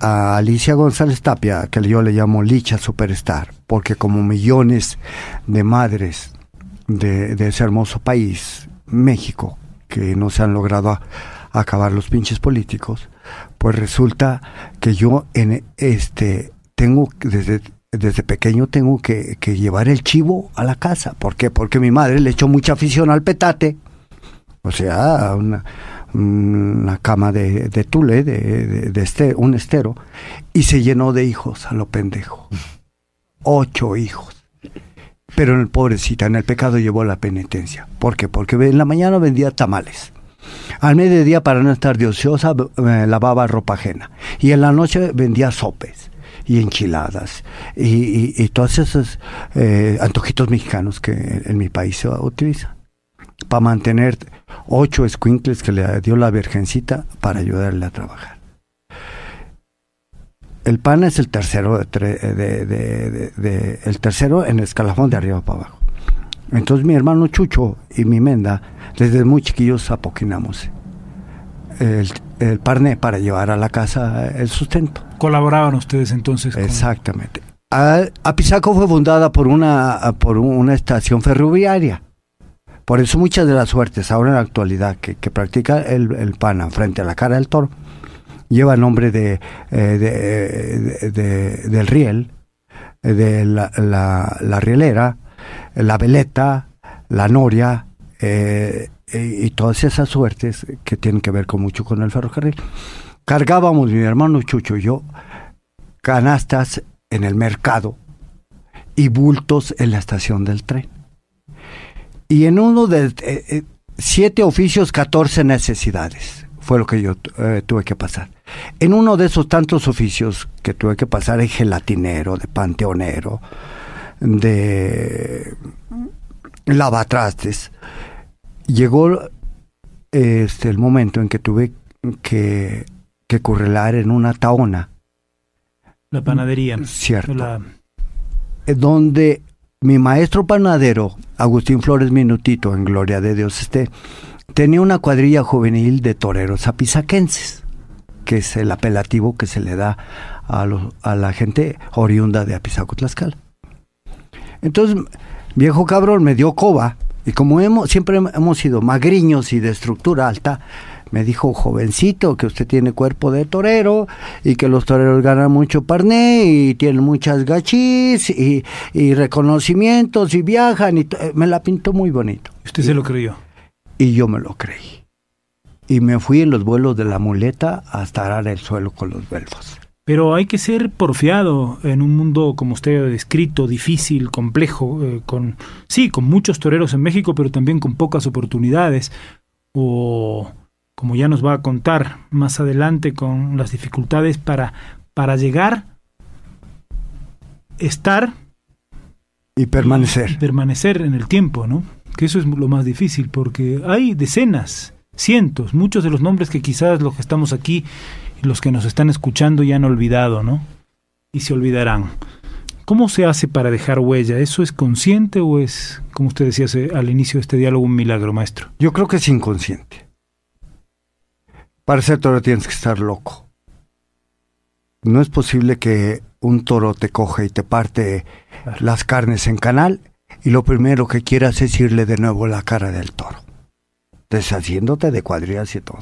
Speaker 9: a Alicia González Tapia, que yo le llamo Licha Superstar, porque como millones de madres de, ese hermoso país, México, que no se han logrado acabar los pinches políticos, pues resulta que yo en este tengo desde desde pequeño tengo que, llevar el chivo a la casa. ¿Por qué? Porque mi madre le echó mucha afición al petate. O sea, una, una cama de, de tule, de, este, un estero, y se llenó de hijos a lo pendejo. Ocho hijos. Pero en el pobrecita, en el pecado llevó la penitencia. ¿Por qué? Porque en la mañana vendía tamales. Al mediodía, para no estar de ociosa, lavaba ropa ajena. Y en la noche vendía sopes y enchiladas y, todos esos eh, antojitos mexicanos que en, mi país se utilizan. Para mantener ocho squinkles que le dio la Virgencita para ayudarle a trabajar el pan es el tercero de, el tercero en el escalafón de arriba para abajo. Entonces mi hermano Chucho y mi Menda, desde muy chiquillos apoquinamos el, el parné para llevar a la casa el sustento.
Speaker 4: ¿Colaboraban ustedes entonces?
Speaker 9: Exactamente. Apizaco fue fundada por una, por una estación ferroviaria. Por eso muchas de las suertes ahora en la actualidad que, practica el, el pana frente a la cara del toro lleva el nombre de, eh, del riel, de la, la, rielera, la veleta, la noria, eh, y todas esas suertes que tienen que ver con mucho con el ferrocarril. Cargábamos mi hermano Chucho y yo canastas en el mercado y bultos en la estación del tren. Y en uno de eh, siete oficios, catorce necesidades fue lo que yo eh, tuve que pasar. En uno de esos tantos oficios que tuve que pasar, de gelatinero, de panteonero, de lavatrastes, llegó este, el momento en que tuve que, que currelar en una taona.
Speaker 4: La panadería.
Speaker 9: Cierto. Eh, donde mi maestro panadero, Agustín Flores Minutito, en Gloria de Dios esté, tenía una cuadrilla juvenil de toreros apizaquenses, que es el apelativo que se le da a, a la gente oriunda de Apizaco Tlaxcala. Entonces, viejo cabrón me dio coba, y como hemos, siempre hemos sido magriños y de estructura alta, Me dijo, jovencito, que usted tiene cuerpo de torero y que los toreros ganan mucho parné y tienen muchas gachis y, y reconocimientos y viajan. y Me la pintó muy bonito.
Speaker 4: ¿Usted se lo creyó?
Speaker 9: Y yo me lo creí. Y me fui en los vuelos de la muleta hasta arar el suelo con los belfos.
Speaker 4: Pero hay que ser porfiado en un mundo, como usted ha descrito, difícil, complejo, eh, con sí, con muchos toreros en México, pero también con pocas oportunidades. O, como ya nos va a contar más adelante, con las dificultades para, para llegar, estar
Speaker 9: y permanecer.
Speaker 4: Y permanecer en el tiempo, ¿no? Que eso es lo más difícil, porque hay decenas, cientos, muchos de los nombres que quizás los que estamos aquí los que nos están escuchando ya han olvidado, ¿no? Y se olvidarán. ¿Cómo se hace para dejar huella? ¿Eso es consciente o es, como usted decía al inicio de este diálogo, un milagro, maestro?
Speaker 9: Yo creo que es inconsciente. Para ser toro tienes que estar loco. No es posible que un toro te coge y te parte las carnes en canal y lo primero que quieras es irle de nuevo la cara del toro, deshaciéndote de cuadrillas y todo.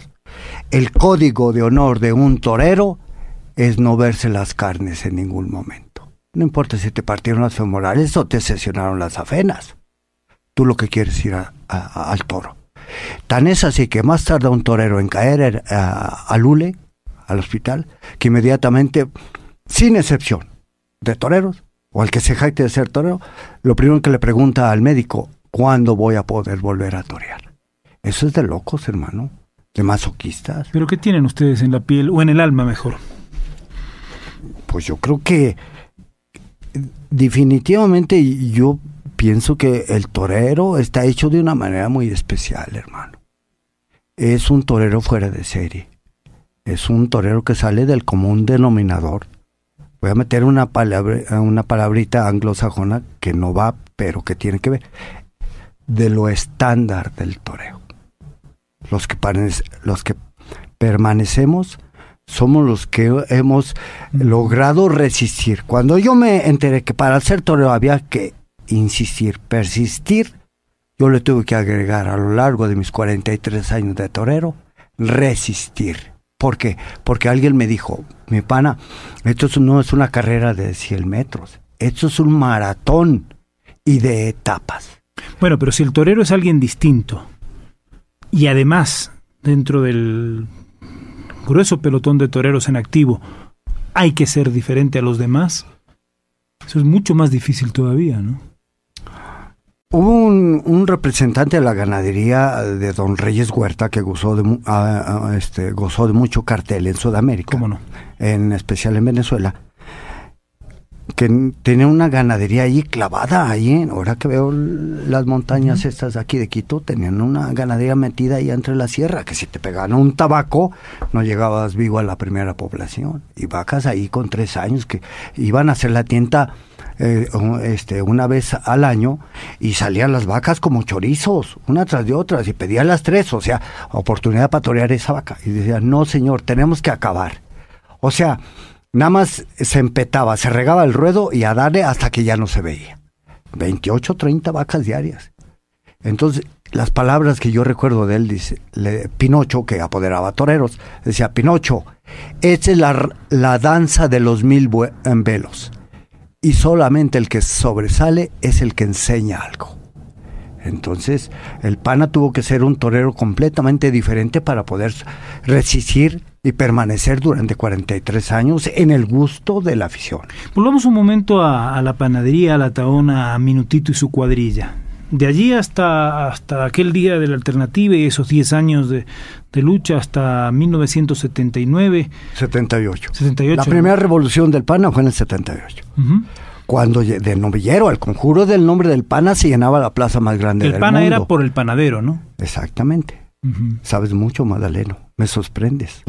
Speaker 9: El código de honor de un torero es no verse las carnes en ningún momento. No importa si te partieron las femorales o te sesionaron las afenas. Tú lo que quieres es ir al toro. Tan es así que más tarda un torero en caer al Lule, al hospital, que inmediatamente, sin excepción, de toreros, o al que se jacte de ser torero, lo primero que le pregunta al médico, ¿cuándo voy a poder volver a torear? Eso es de locos, hermano de masoquistas.
Speaker 4: ¿Pero qué tienen ustedes en la piel o en el alma mejor?
Speaker 9: Pues yo creo que definitivamente yo pienso que el torero está hecho de una manera muy especial, hermano. Es un torero fuera de serie. Es un torero que sale del común denominador. Voy a meter una, palabra, una palabrita anglosajona que no va, pero que tiene que ver. De lo estándar del toreo los que, permanecemos somos los que hemos logrado resistir. Cuando yo me enteré que para ser torero había que insistir, persistir, yo le tuve que agregar a lo largo de mis 43 años de torero, resistir. ¿Por qué? Porque alguien me dijo, mi pana, esto no es una carrera de 100 metros, esto es un maratón y de etapas.
Speaker 4: Bueno, pero si el torero es alguien distinto, y además, dentro del grueso pelotón de toreros en activo, hay que ser diferente a los demás, eso es mucho más difícil todavía, ¿no?
Speaker 9: Hubo un, representante de la ganadería de Don Reyes Huerta que gozó de, este, gozó de mucho cartel en Sudamérica,
Speaker 4: ¿Cómo no?
Speaker 9: en especial en Venezuela, que tenía una ganadería ahí clavada, ahí, ahora que veo las montañas estas aquí de Quito, tenían una ganadería metida ahí entre la sierra, que si te pegaban un tabaco, no llegabas vivo a la primera población. Y vacas ahí con tres años que iban a hacer la tienda eh, este, una vez al año y salían las vacas como chorizos, una tras de otras, y pedían las tres, o sea, oportunidad para torear esa vaca. Y decían, no señor, tenemos que acabar. O sea, Nada más se empetaba, se regaba el ruedo y a darle hasta que ya no se veía. 28, 30 vacas diarias. Entonces, las palabras que yo recuerdo de él, dice, Pinocho, que apoderaba toreros, decía, Pinocho, esta es la, la danza de los mil velos. Y solamente el que sobresale es el que enseña algo. Entonces, el pana tuvo que ser un torero completamente diferente para poder resistir y permanecer durante 43 años en el gusto de la afición.
Speaker 4: Volvamos un momento a, la panadería, a la taona, a Minutito y su cuadrilla. De allí hasta, hasta aquel día de la alternativa y esos 10 años de, lucha hasta 1979.
Speaker 9: 78.
Speaker 4: 78.
Speaker 9: La primera revolución del pana fue en el 78. Cuando de novillero, al conjuro del nombre del pana se llenaba la plaza más grande del
Speaker 4: mundo. El pana era por el panadero, ¿no?
Speaker 9: Exactamente. Sabes mucho, Madaleno. Me sorprendes.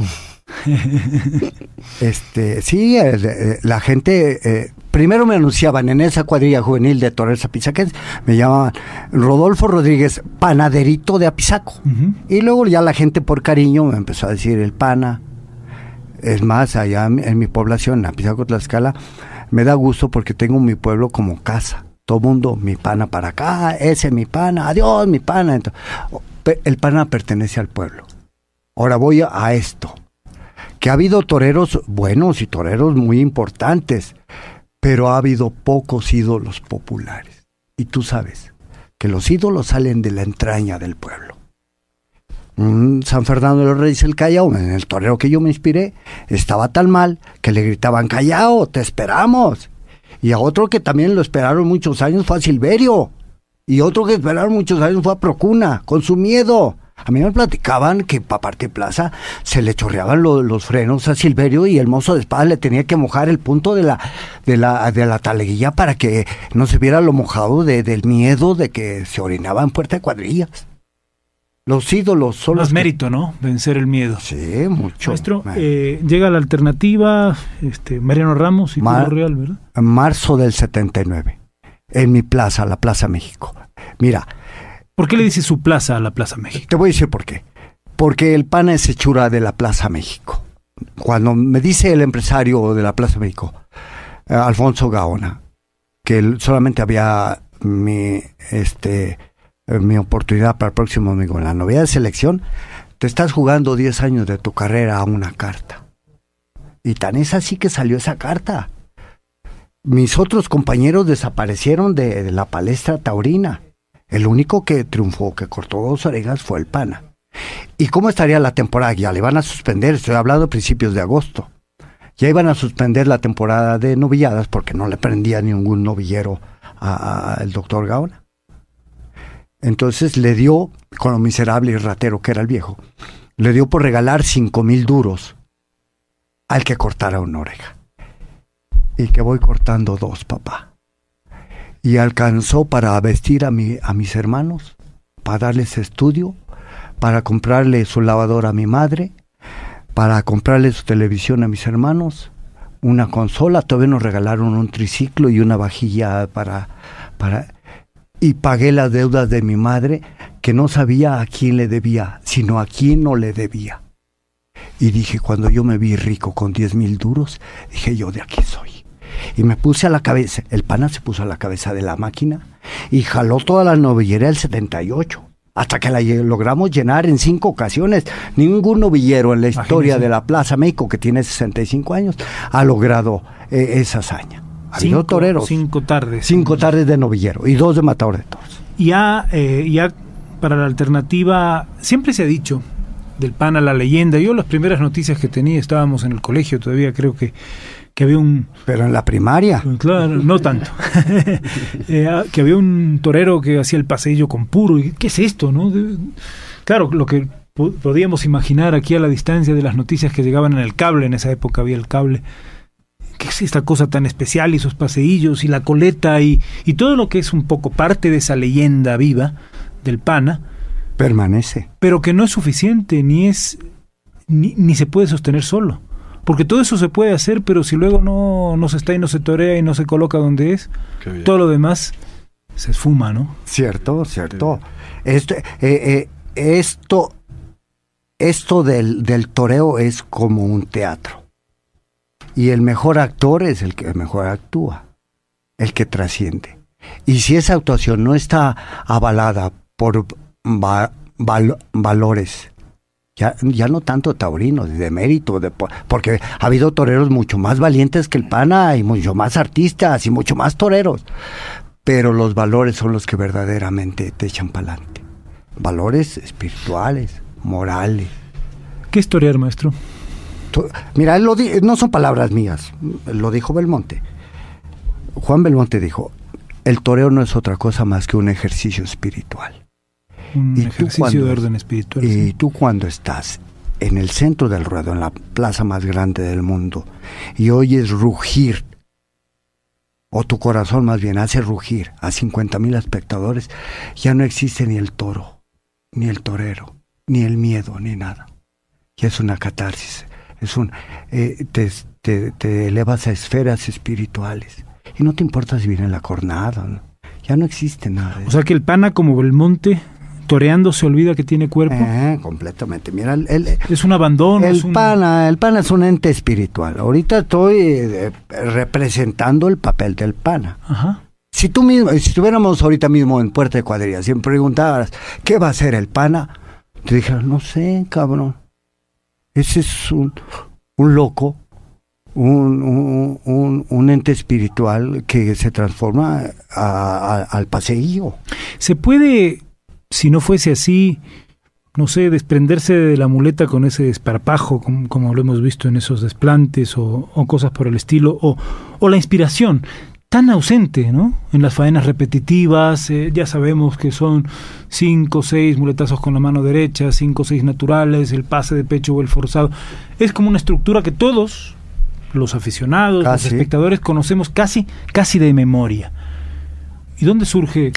Speaker 9: este, sí, eh, eh, la gente eh, primero me anunciaban en esa cuadrilla juvenil de Torres Apizaquense, me llamaban Rodolfo Rodríguez, panaderito de Apizaco. Y luego ya la gente por cariño me empezó a decir el pana. Es más, allá en mi población, Apizaco Tlaxcala, me da gusto porque tengo mi pueblo como casa. Todo mundo, mi pana para acá, ese mi pana, adiós mi pana. el pana pertenece al pueblo. Ahora voy a esto. Que ha habido toreros buenos y toreros muy importantes, pero ha habido pocos ídolos populares. Y tú sabes que los ídolos salen de la entraña del pueblo. San Fernando de los Reyes el Callao, en el torero que yo me inspiré, estaba tan mal que le gritaban Callao, te esperamos. Y a otro que también lo esperaron muchos años fue a Silverio. Y otro que esperaron muchos años fue a Procuna, con su miedo. A mí me platicaban que para partir plaza se le chorreaban los frenos a Silverio y el mozo de espada le tenía que mojar el punto de la, de la, de la taleguilla para que no se viera lo mojado de, del miedo de que se orinaba en puerta de cuadrillas. Los ídolos son
Speaker 4: Más
Speaker 9: los que-
Speaker 4: mérito, ¿no? Vencer el miedo.
Speaker 9: Sí, mucho.
Speaker 4: Maestro,
Speaker 9: Ma-
Speaker 4: eh, llega la alternativa, este, Mariano Ramos y
Speaker 9: Ma-
Speaker 4: Pablo Real, ¿verdad?
Speaker 9: en marzo del 79, en mi plaza, la Plaza México. Mira,
Speaker 4: ¿Por qué le dice su plaza a la Plaza México?
Speaker 9: te voy a decir por qué. Porque el pana es hechura de la Plaza México. Cuando me dice el empresario de la Plaza México, eh, Alfonso Gaona, que solamente había mi, este, eh, mi oportunidad para el próximo domingo en la novedad de selección, te estás jugando 10 años de tu carrera a una carta. Y tan es así que salió esa carta. Mis otros compañeros desaparecieron de, de la palestra taurina. El único que triunfó, que cortó dos orejas, fue el pana. ¿Y cómo estaría la temporada? Ya le van a suspender, estoy hablando de principios de agosto. Ya iban a suspender la temporada de novilladas porque no le prendía ningún novillero al doctor Gaona. Entonces le dio, con lo miserable y ratero que era el viejo, le dio por regalar cinco mil duros al que cortara una oreja. Y que voy cortando dos, papá. Y alcanzó para vestir a, mi, a mis hermanos, para darles estudio, para comprarle su lavadora a mi madre, para comprarle su televisión a mis hermanos, una consola, todavía nos regalaron un triciclo y una vajilla para, para y pagué las deudas de mi madre que no sabía a quién le debía, sino a quién no le debía. Y dije, cuando yo me vi rico con 10 mil duros, dije, yo de aquí soy. Y me puse a la cabeza, el pana se puso a la cabeza de la máquina y jaló toda la novillera del 78. Hasta que la logramos llenar en cinco ocasiones. Ningún novillero en la historia
Speaker 4: Imagínese.
Speaker 9: de la Plaza México, que tiene 65 años, ha logrado eh, esa hazaña. Ha habido
Speaker 4: Cinco,
Speaker 9: toreros.
Speaker 4: cinco tardes.
Speaker 9: Cinco tardes de novillero y dos de matador de toros.
Speaker 4: Ya, eh, ya para la alternativa, siempre se ha dicho del pan a la leyenda. Yo las primeras noticias que tenía, estábamos en el colegio todavía, creo que, que había un...
Speaker 9: Pero en la primaria,
Speaker 4: Claro, no tanto. <laughs> Eh, ah, que había un torero que hacía el paseillo con puro. y, ¿Qué es esto? no? De- claro, lo que po- podíamos imaginar aquí a la distancia de las noticias que llegaban en el cable, en esa época había el cable. ¿Qué es esta cosa tan especial y esos paseillos y la coleta y, y todo lo que es un poco parte de esa leyenda viva del pana?
Speaker 9: permanece.
Speaker 4: pero que no es suficiente ni es ni, ni se puede sostener solo porque todo eso se puede hacer pero si luego no, no se está y no se torea y no se coloca donde es todo lo demás se esfuma no
Speaker 9: Cierto, cierto. Este, eh, eh, esto esto del, del toreo es como un teatro. Y el mejor actor es el que mejor actúa, el que trasciende. Y si esa actuación no está avalada por va- val- valores, ya, ya no tanto taurinos, de mérito, de, po- porque ha habido toreros mucho más valientes que el pana y mucho más artistas y mucho más toreros pero los valores son los que verdaderamente te echan para adelante. Valores espirituales, morales.
Speaker 4: qué es torear maestro
Speaker 9: Mira, él lo di- no son palabras mías, lo dijo Belmonte. Juan Belmonte dijo, el toreo no es otra cosa más que un ejercicio espiritual.
Speaker 4: Un
Speaker 9: ¿Y tú
Speaker 4: ejercicio
Speaker 9: cuándo
Speaker 4: de
Speaker 9: es?
Speaker 4: orden espiritual
Speaker 9: Y
Speaker 4: sí.
Speaker 9: tú cuando estás en el centro del ruedo, en la plaza más grande del mundo, y oyes rugir, o tu corazón más bien hace rugir a 50 mil espectadores, ya no existe ni el toro, ni el torero, ni el miedo, ni nada. Ya es una catarsis, es un, eh, te, te- te elevas a esferas espirituales. Y no te importa si viene la cornada, ¿no? ya no existe nada. de
Speaker 4: o sea que el pana como Belmonte toreando se olvida que tiene cuerpo
Speaker 9: Eh, completamente. Mira, el, el-
Speaker 4: es un abandono
Speaker 9: el
Speaker 4: es un-
Speaker 9: pana, el pana es un ente espiritual. Ahorita estoy eh, representando el papel del pana.
Speaker 4: Ajá.
Speaker 9: Si tú mismo, si estuviéramos ahorita mismo en Puerta de Cuadrilla, si me preguntaras qué va a hacer el pana, te dijera, no sé, cabrón. Ese es un, un loco, un, un, un, ente espiritual que se transforma al paseillo.
Speaker 4: ¿Se puede, si no fuese así, no sé, desprenderse de la muleta con ese desparpajo, como, lo hemos visto en esos desplantes o, cosas por el estilo, o, o, la inspiración tan ausente, ¿no? En las faenas repetitivas, eh, ya sabemos que son cinco o seis muletazos con la mano derecha, cinco o seis naturales, el pase de pecho o el forzado. Es como una estructura que todos, los aficionados, los espectadores, conocemos casi, casi de memoria. ¿Y dónde surge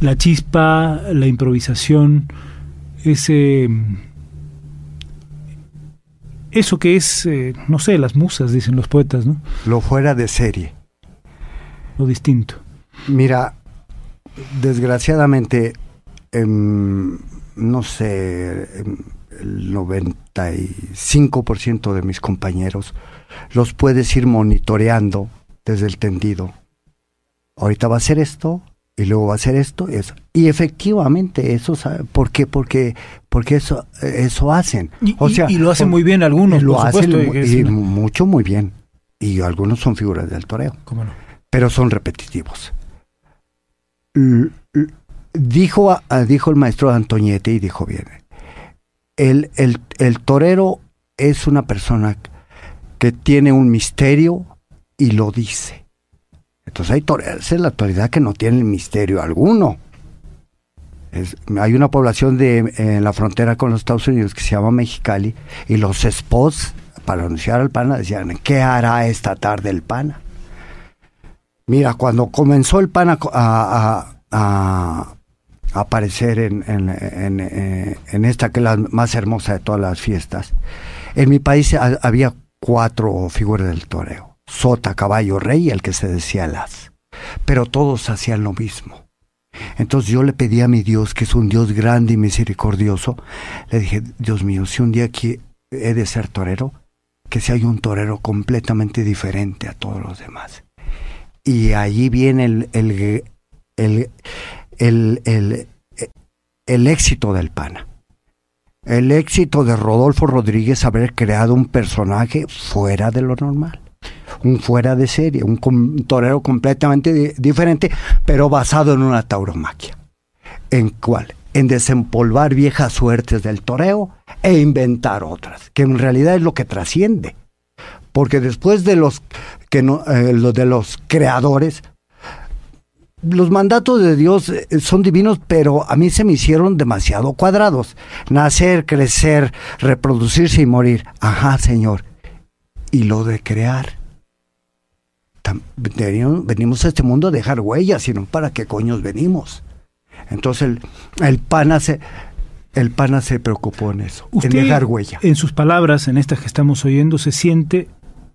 Speaker 4: la chispa, la improvisación, ese eso que es, eh, no sé, las musas, dicen los poetas, ¿no?
Speaker 9: Lo fuera de serie
Speaker 4: lo distinto?
Speaker 9: Mira, desgraciadamente, em, no sé, em, el 95% de mis compañeros los puedes ir monitoreando desde el tendido. Ahorita va a ser esto y luego va a ser esto y eso. Y efectivamente eso, ¿por qué? Porque porque eso eso hacen.
Speaker 4: Y, o sea, y, lo hacen muy bien algunos,
Speaker 9: lo hacen y, mucho muy bien. Y algunos son figuras del toreo.
Speaker 4: ¿Cómo no?
Speaker 9: pero son repetitivos. Dijo, dijo el maestro Antoñete y dijo bien, el, el, torero es una persona que tiene un misterio y lo dice. Entonces hay toreros en la actualidad que no tienen misterio alguno. hay una población de, en la frontera con los Estados Unidos que se llama Mexicali y los spots para anunciar al pana decían, ¿qué hará esta tarde el pana? Mira, cuando comenzó el pan a, aparecer en, eh, en, esta que es la más hermosa de todas las fiestas, en mi país había cuatro figuras del toreo. Sota, caballo, rey el que se decía las. Pero todos hacían lo mismo. Entonces yo le pedí a mi Dios, que es un Dios grande y misericordioso, le dije, Dios mío, si un día aquí he de ser torero, que sea yo un torero completamente diferente a todos los demás y allí viene el, el, el, el, éxito del PANA. El éxito de Rodolfo Rodríguez haber creado un personaje fuera de lo normal, un fuera de serie, un, torero completamente diferente, pero basado en una tauromaquia. ¿En cuál? En desempolvar viejas suertes del toreo e inventar otras, que en realidad es lo que trasciende porque después de los que no, eh, de los creadores, los mandatos de Dios eh, son divinos, pero a mí se me hicieron demasiado cuadrados. Nacer, crecer, reproducirse y morir. Ajá, Señor. Y lo de crear. Venimos a este mundo a dejar huellas, sino para qué coños venimos. Entonces el, el pana se, el pana se preocupó en eso, en dejar huella.
Speaker 4: En sus palabras, en estas que estamos oyendo, se siente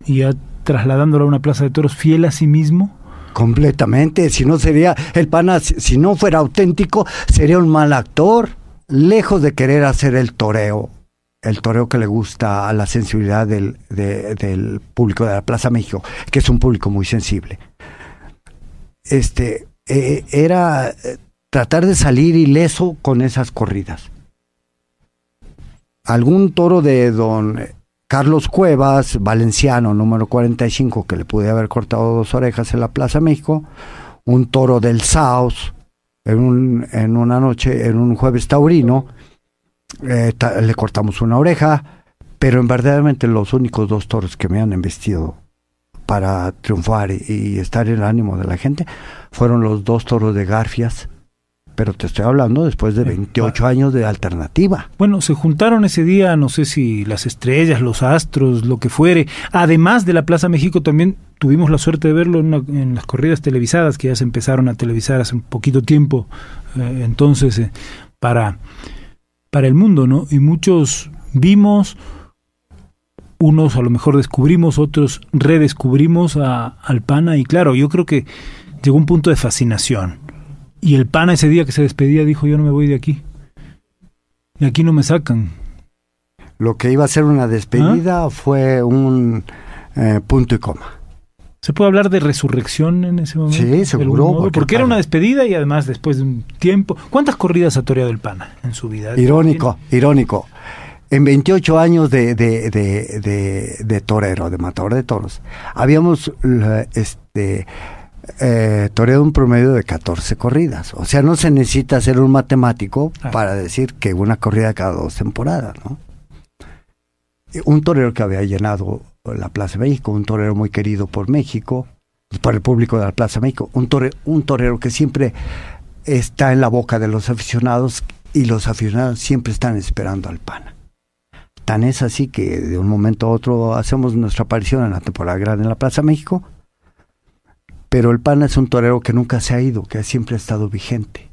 Speaker 4: y ya trasladándolo a una plaza de toros fiel a sí mismo?
Speaker 9: Completamente, si no sería, el pana, si no fuera auténtico, sería un mal actor, lejos de querer hacer el toreo, el toreo que le gusta a la sensibilidad del, del público de la Plaza México, que es un público muy sensible. Este, eh, era eh, tratar de salir ileso con esas corridas. Algún toro de don Carlos Cuevas, valenciano, número 45, que le pude haber cortado dos orejas en la Plaza México, un toro del Saos, en, un, en una noche, en un jueves taurino, eh, le cortamos una oreja, pero en verdaderamente los únicos dos toros que me han investido para triunfar y estar en el ánimo de la gente fueron los dos toros de Garfias, pero te estoy hablando después de 28 años de alternativa.
Speaker 4: Bueno, se juntaron ese día, no sé si las estrellas, los astros, lo que fuere. Además de la Plaza México, también tuvimos la suerte de verlo en, las corridas televisadas que ya se empezaron a televisar hace un poquito tiempo, eh, entonces, eh, para, para el mundo, ¿no? Y muchos vimos, unos a lo mejor descubrimos, otros redescubrimos a, al PANA, y claro, yo creo que llegó un punto de fascinación y el pana ese día que se despedía dijo, yo no me voy de aquí. De aquí no me sacan.
Speaker 9: Lo que iba a ser una despedida ¿Ah? fue un eh, punto y coma.
Speaker 4: ¿Se puede hablar de resurrección en ese momento?
Speaker 9: Sí, seguro.
Speaker 4: Porque, era una despedida y además después de un tiempo. ¿Cuántas corridas ha toreado el pana en su vida?
Speaker 9: Irónico, irónico. en 28 años de, de, de, de, torero, de matador de toros, habíamos este, eh, toreado un promedio de 14 corridas. O sea, no se necesita ser un matemático
Speaker 4: Ah.
Speaker 9: para decir que una corrida cada dos temporadas, ¿no? Un torero que había llenado la Plaza México, un torero muy querido por México, por el público de la Plaza México, un torero, un torero que siempre está en la boca de los aficionados y los aficionados siempre están esperando al pana. Tan es así que de un momento a otro hacemos nuestra aparición en la temporada grande en la Plaza México, pero el pana es un torero que nunca se ha ido, que siempre ha estado vigente.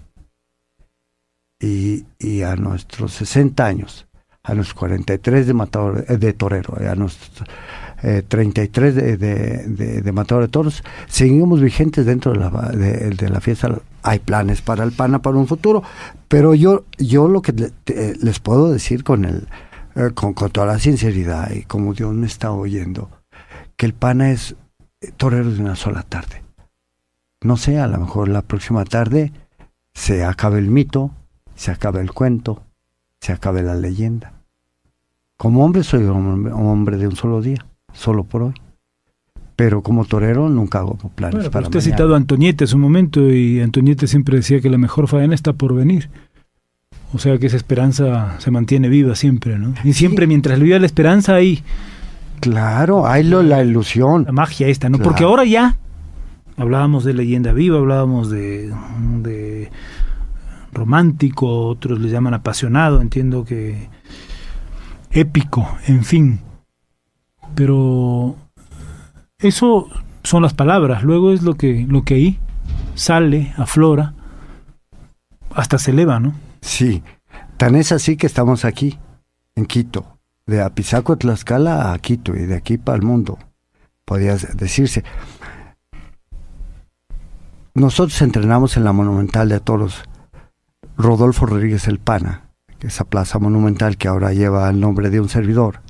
Speaker 9: Y, a nuestros 60 años, a los 43 de, matador, eh, de torero, eh, a nuestros eh, 33 de, de, de, matador de toros, seguimos vigentes dentro de la, de, la fiesta. Hay planes para el PANA para un futuro, pero yo, yo lo que les puedo decir con, el, eh, con, toda la sinceridad y como Dios me está oyendo, que el PANA es torero de una sola tarde. No sé, a lo mejor la próxima tarde se acabe el mito, se acaba el cuento, se acabe la leyenda. Como hombre soy un hombre de un solo día, solo por hoy. Pero como torero nunca hago planes
Speaker 4: bueno,
Speaker 9: para
Speaker 4: Usted
Speaker 9: mañana.
Speaker 4: ha citado a Antoniete hace un momento y Antoniete siempre decía que la mejor faena está por venir. O sea que esa esperanza se mantiene viva siempre, ¿no? Y siempre
Speaker 9: Sí.
Speaker 4: mientras viva la esperanza hay
Speaker 9: Claro, hay lo, la ilusión.
Speaker 4: la magia esta, ¿no?
Speaker 9: Claro.
Speaker 4: Porque ahora ya hablábamos de leyenda viva, hablábamos de, de romántico, otros le llaman apasionado, entiendo que épico, en fin. Pero eso son las palabras, luego es lo que lo que ahí sale, aflora, hasta se eleva, ¿no?
Speaker 9: Sí, tan es así que estamos aquí, en Quito, de Apizaco, Tlaxcala a Quito y de aquí para el mundo, podría decirse. Nosotros entrenamos en la Monumental de Toros Rodolfo Rodríguez El Pana, esa plaza monumental que ahora lleva el nombre de un servidor.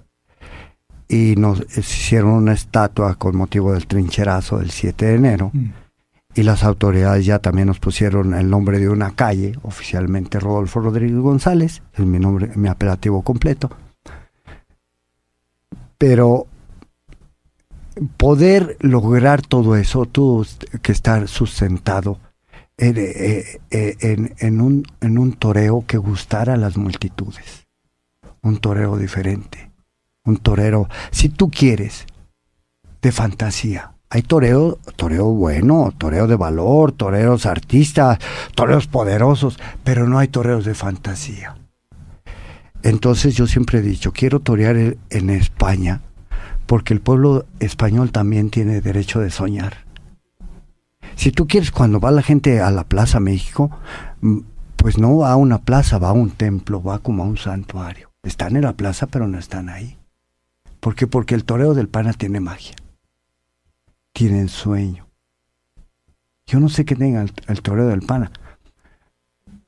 Speaker 9: Y nos hicieron una estatua con motivo del trincherazo del 7 de enero.
Speaker 4: Mm.
Speaker 9: Y las autoridades ya también nos pusieron el nombre de una calle, oficialmente Rodolfo Rodríguez González, es mi nombre, mi apelativo completo. Pero poder lograr todo eso, tú que estar sustentado en, eh, eh, en, en, un, en un toreo que gustara a las multitudes, un toreo diferente, un torero, si tú quieres, de fantasía. Hay toreo, toreo bueno, toreo de valor, toreros artistas, toreos poderosos, pero no hay toreos de fantasía. Entonces yo siempre he dicho, quiero torear en España, porque el pueblo español también tiene derecho de soñar. Si tú quieres, cuando va la gente a la Plaza México, pues no va a una plaza, va a un templo, va como a un santuario. Están en la plaza, pero no están ahí. ¿Por qué? Porque el toreo del pana tiene magia. Tiene sueño. Yo no sé qué tenga el, el toreo del pana,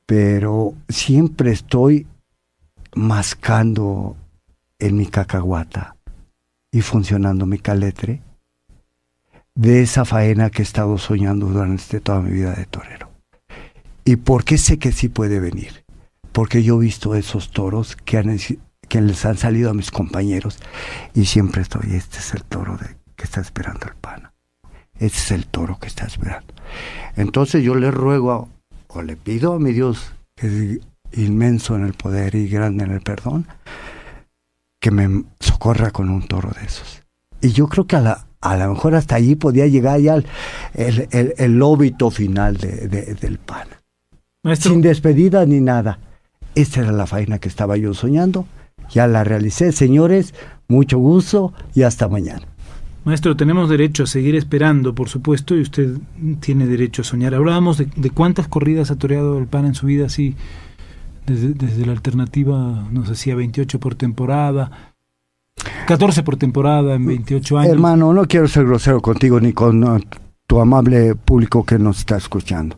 Speaker 9: pero siempre estoy mascando en mi cacahuata y funcionando mi caletre de esa faena que he estado soñando durante toda mi vida de torero. ¿Y por qué sé que sí puede venir? Porque yo he visto esos toros que, han, que les han salido a mis compañeros y siempre estoy, este es el toro de, que está esperando el pana. Este es el toro que está esperando. Entonces yo le ruego o le pido a mi Dios, que es inmenso en el poder y grande en el perdón, que me socorra con un toro de esos. Y yo creo que a la, a lo mejor hasta allí podía llegar ya el, el, el, el óbito final de, de, del pan.
Speaker 4: Maestro,
Speaker 9: Sin despedida ni nada. Esta era la faena que estaba yo soñando. Ya la realicé, señores. Mucho gusto y hasta mañana.
Speaker 4: Maestro, tenemos derecho a seguir esperando, por supuesto, y usted tiene derecho a soñar. Hablábamos de, de cuántas corridas ha toreado el PAN en su vida, así, desde, desde la alternativa, nos decía 28 por temporada, 14 por temporada en 28 años.
Speaker 9: Hermano, no quiero ser grosero contigo ni con uh, tu amable público que nos está escuchando.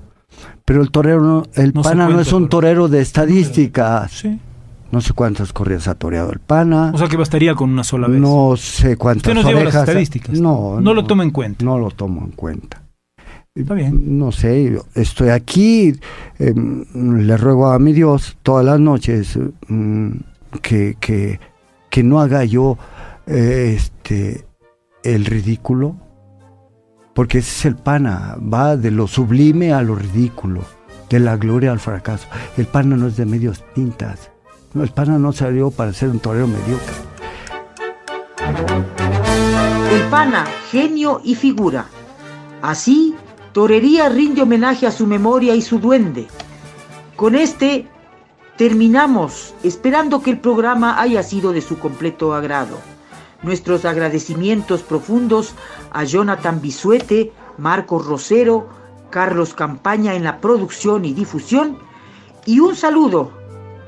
Speaker 9: Pero el torero, no, el
Speaker 4: No
Speaker 9: pana no es un torero de estadísticas.
Speaker 4: Sí.
Speaker 9: No sé cuántas corridas ha toreado el pana.
Speaker 4: O sea que bastaría con una sola vez.
Speaker 9: No sé cuántas
Speaker 4: Usted nos lleva las estadísticas.
Speaker 9: No,
Speaker 4: No lo toma en cuenta.
Speaker 9: No lo tomo en cuenta.
Speaker 4: Está bien.
Speaker 9: No sé, estoy aquí, eh, le ruego a mi Dios todas las noches, mm, que, que, que no haga yo eh, este, el ridículo, porque ese es el pana, va de lo sublime a lo ridículo, de la gloria al fracaso. El pana no es de medios tintas, no, el pana no salió para ser un torero mediocre.
Speaker 1: El pana, genio y figura. Así, Torería rinde homenaje a su memoria y su duende. Con este terminamos, esperando que el programa haya sido de su completo agrado. Nuestros agradecimientos profundos a Jonathan Bisuete, Marcos Rosero, Carlos Campaña en la producción y difusión, y un saludo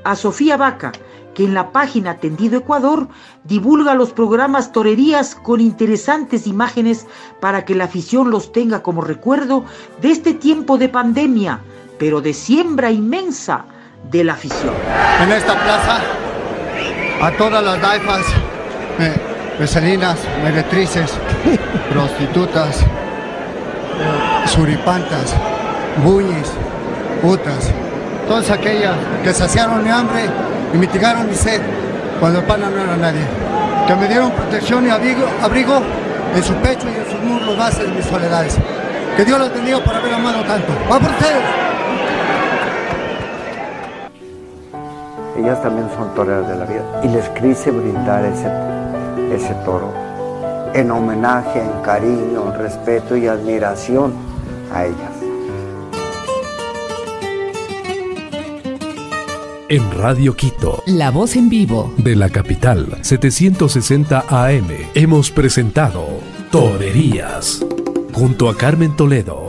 Speaker 1: a Sofía Vaca, que en la página Tendido Ecuador divulga los programas Torerías con interesantes imágenes para que la afición los tenga como recuerdo de este tiempo de pandemia, pero de siembra inmensa de la afición.
Speaker 8: En esta plaza, a todas las daifas, eh, meretrices, <laughs> prostitutas, eh, suripantas, buñis, putas, todas aquellas que saciaron mi hambre y mitigaron mi sed cuando el pana no era nadie. Que me dieron protección y abrigo, abrigo en su pecho y en sus muslos bases de mis soledades. Que Dios los bendiga por haber amado tanto. ¡Va por ustedes!
Speaker 9: Ellas también son toreras de la vida y les quise brindar ese, ese toro en homenaje, en cariño, en respeto y admiración a ellas.
Speaker 10: En Radio Quito.
Speaker 11: La voz en vivo.
Speaker 10: De la capital, 760 AM. Hemos presentado Torerías. Junto a Carmen Toledo.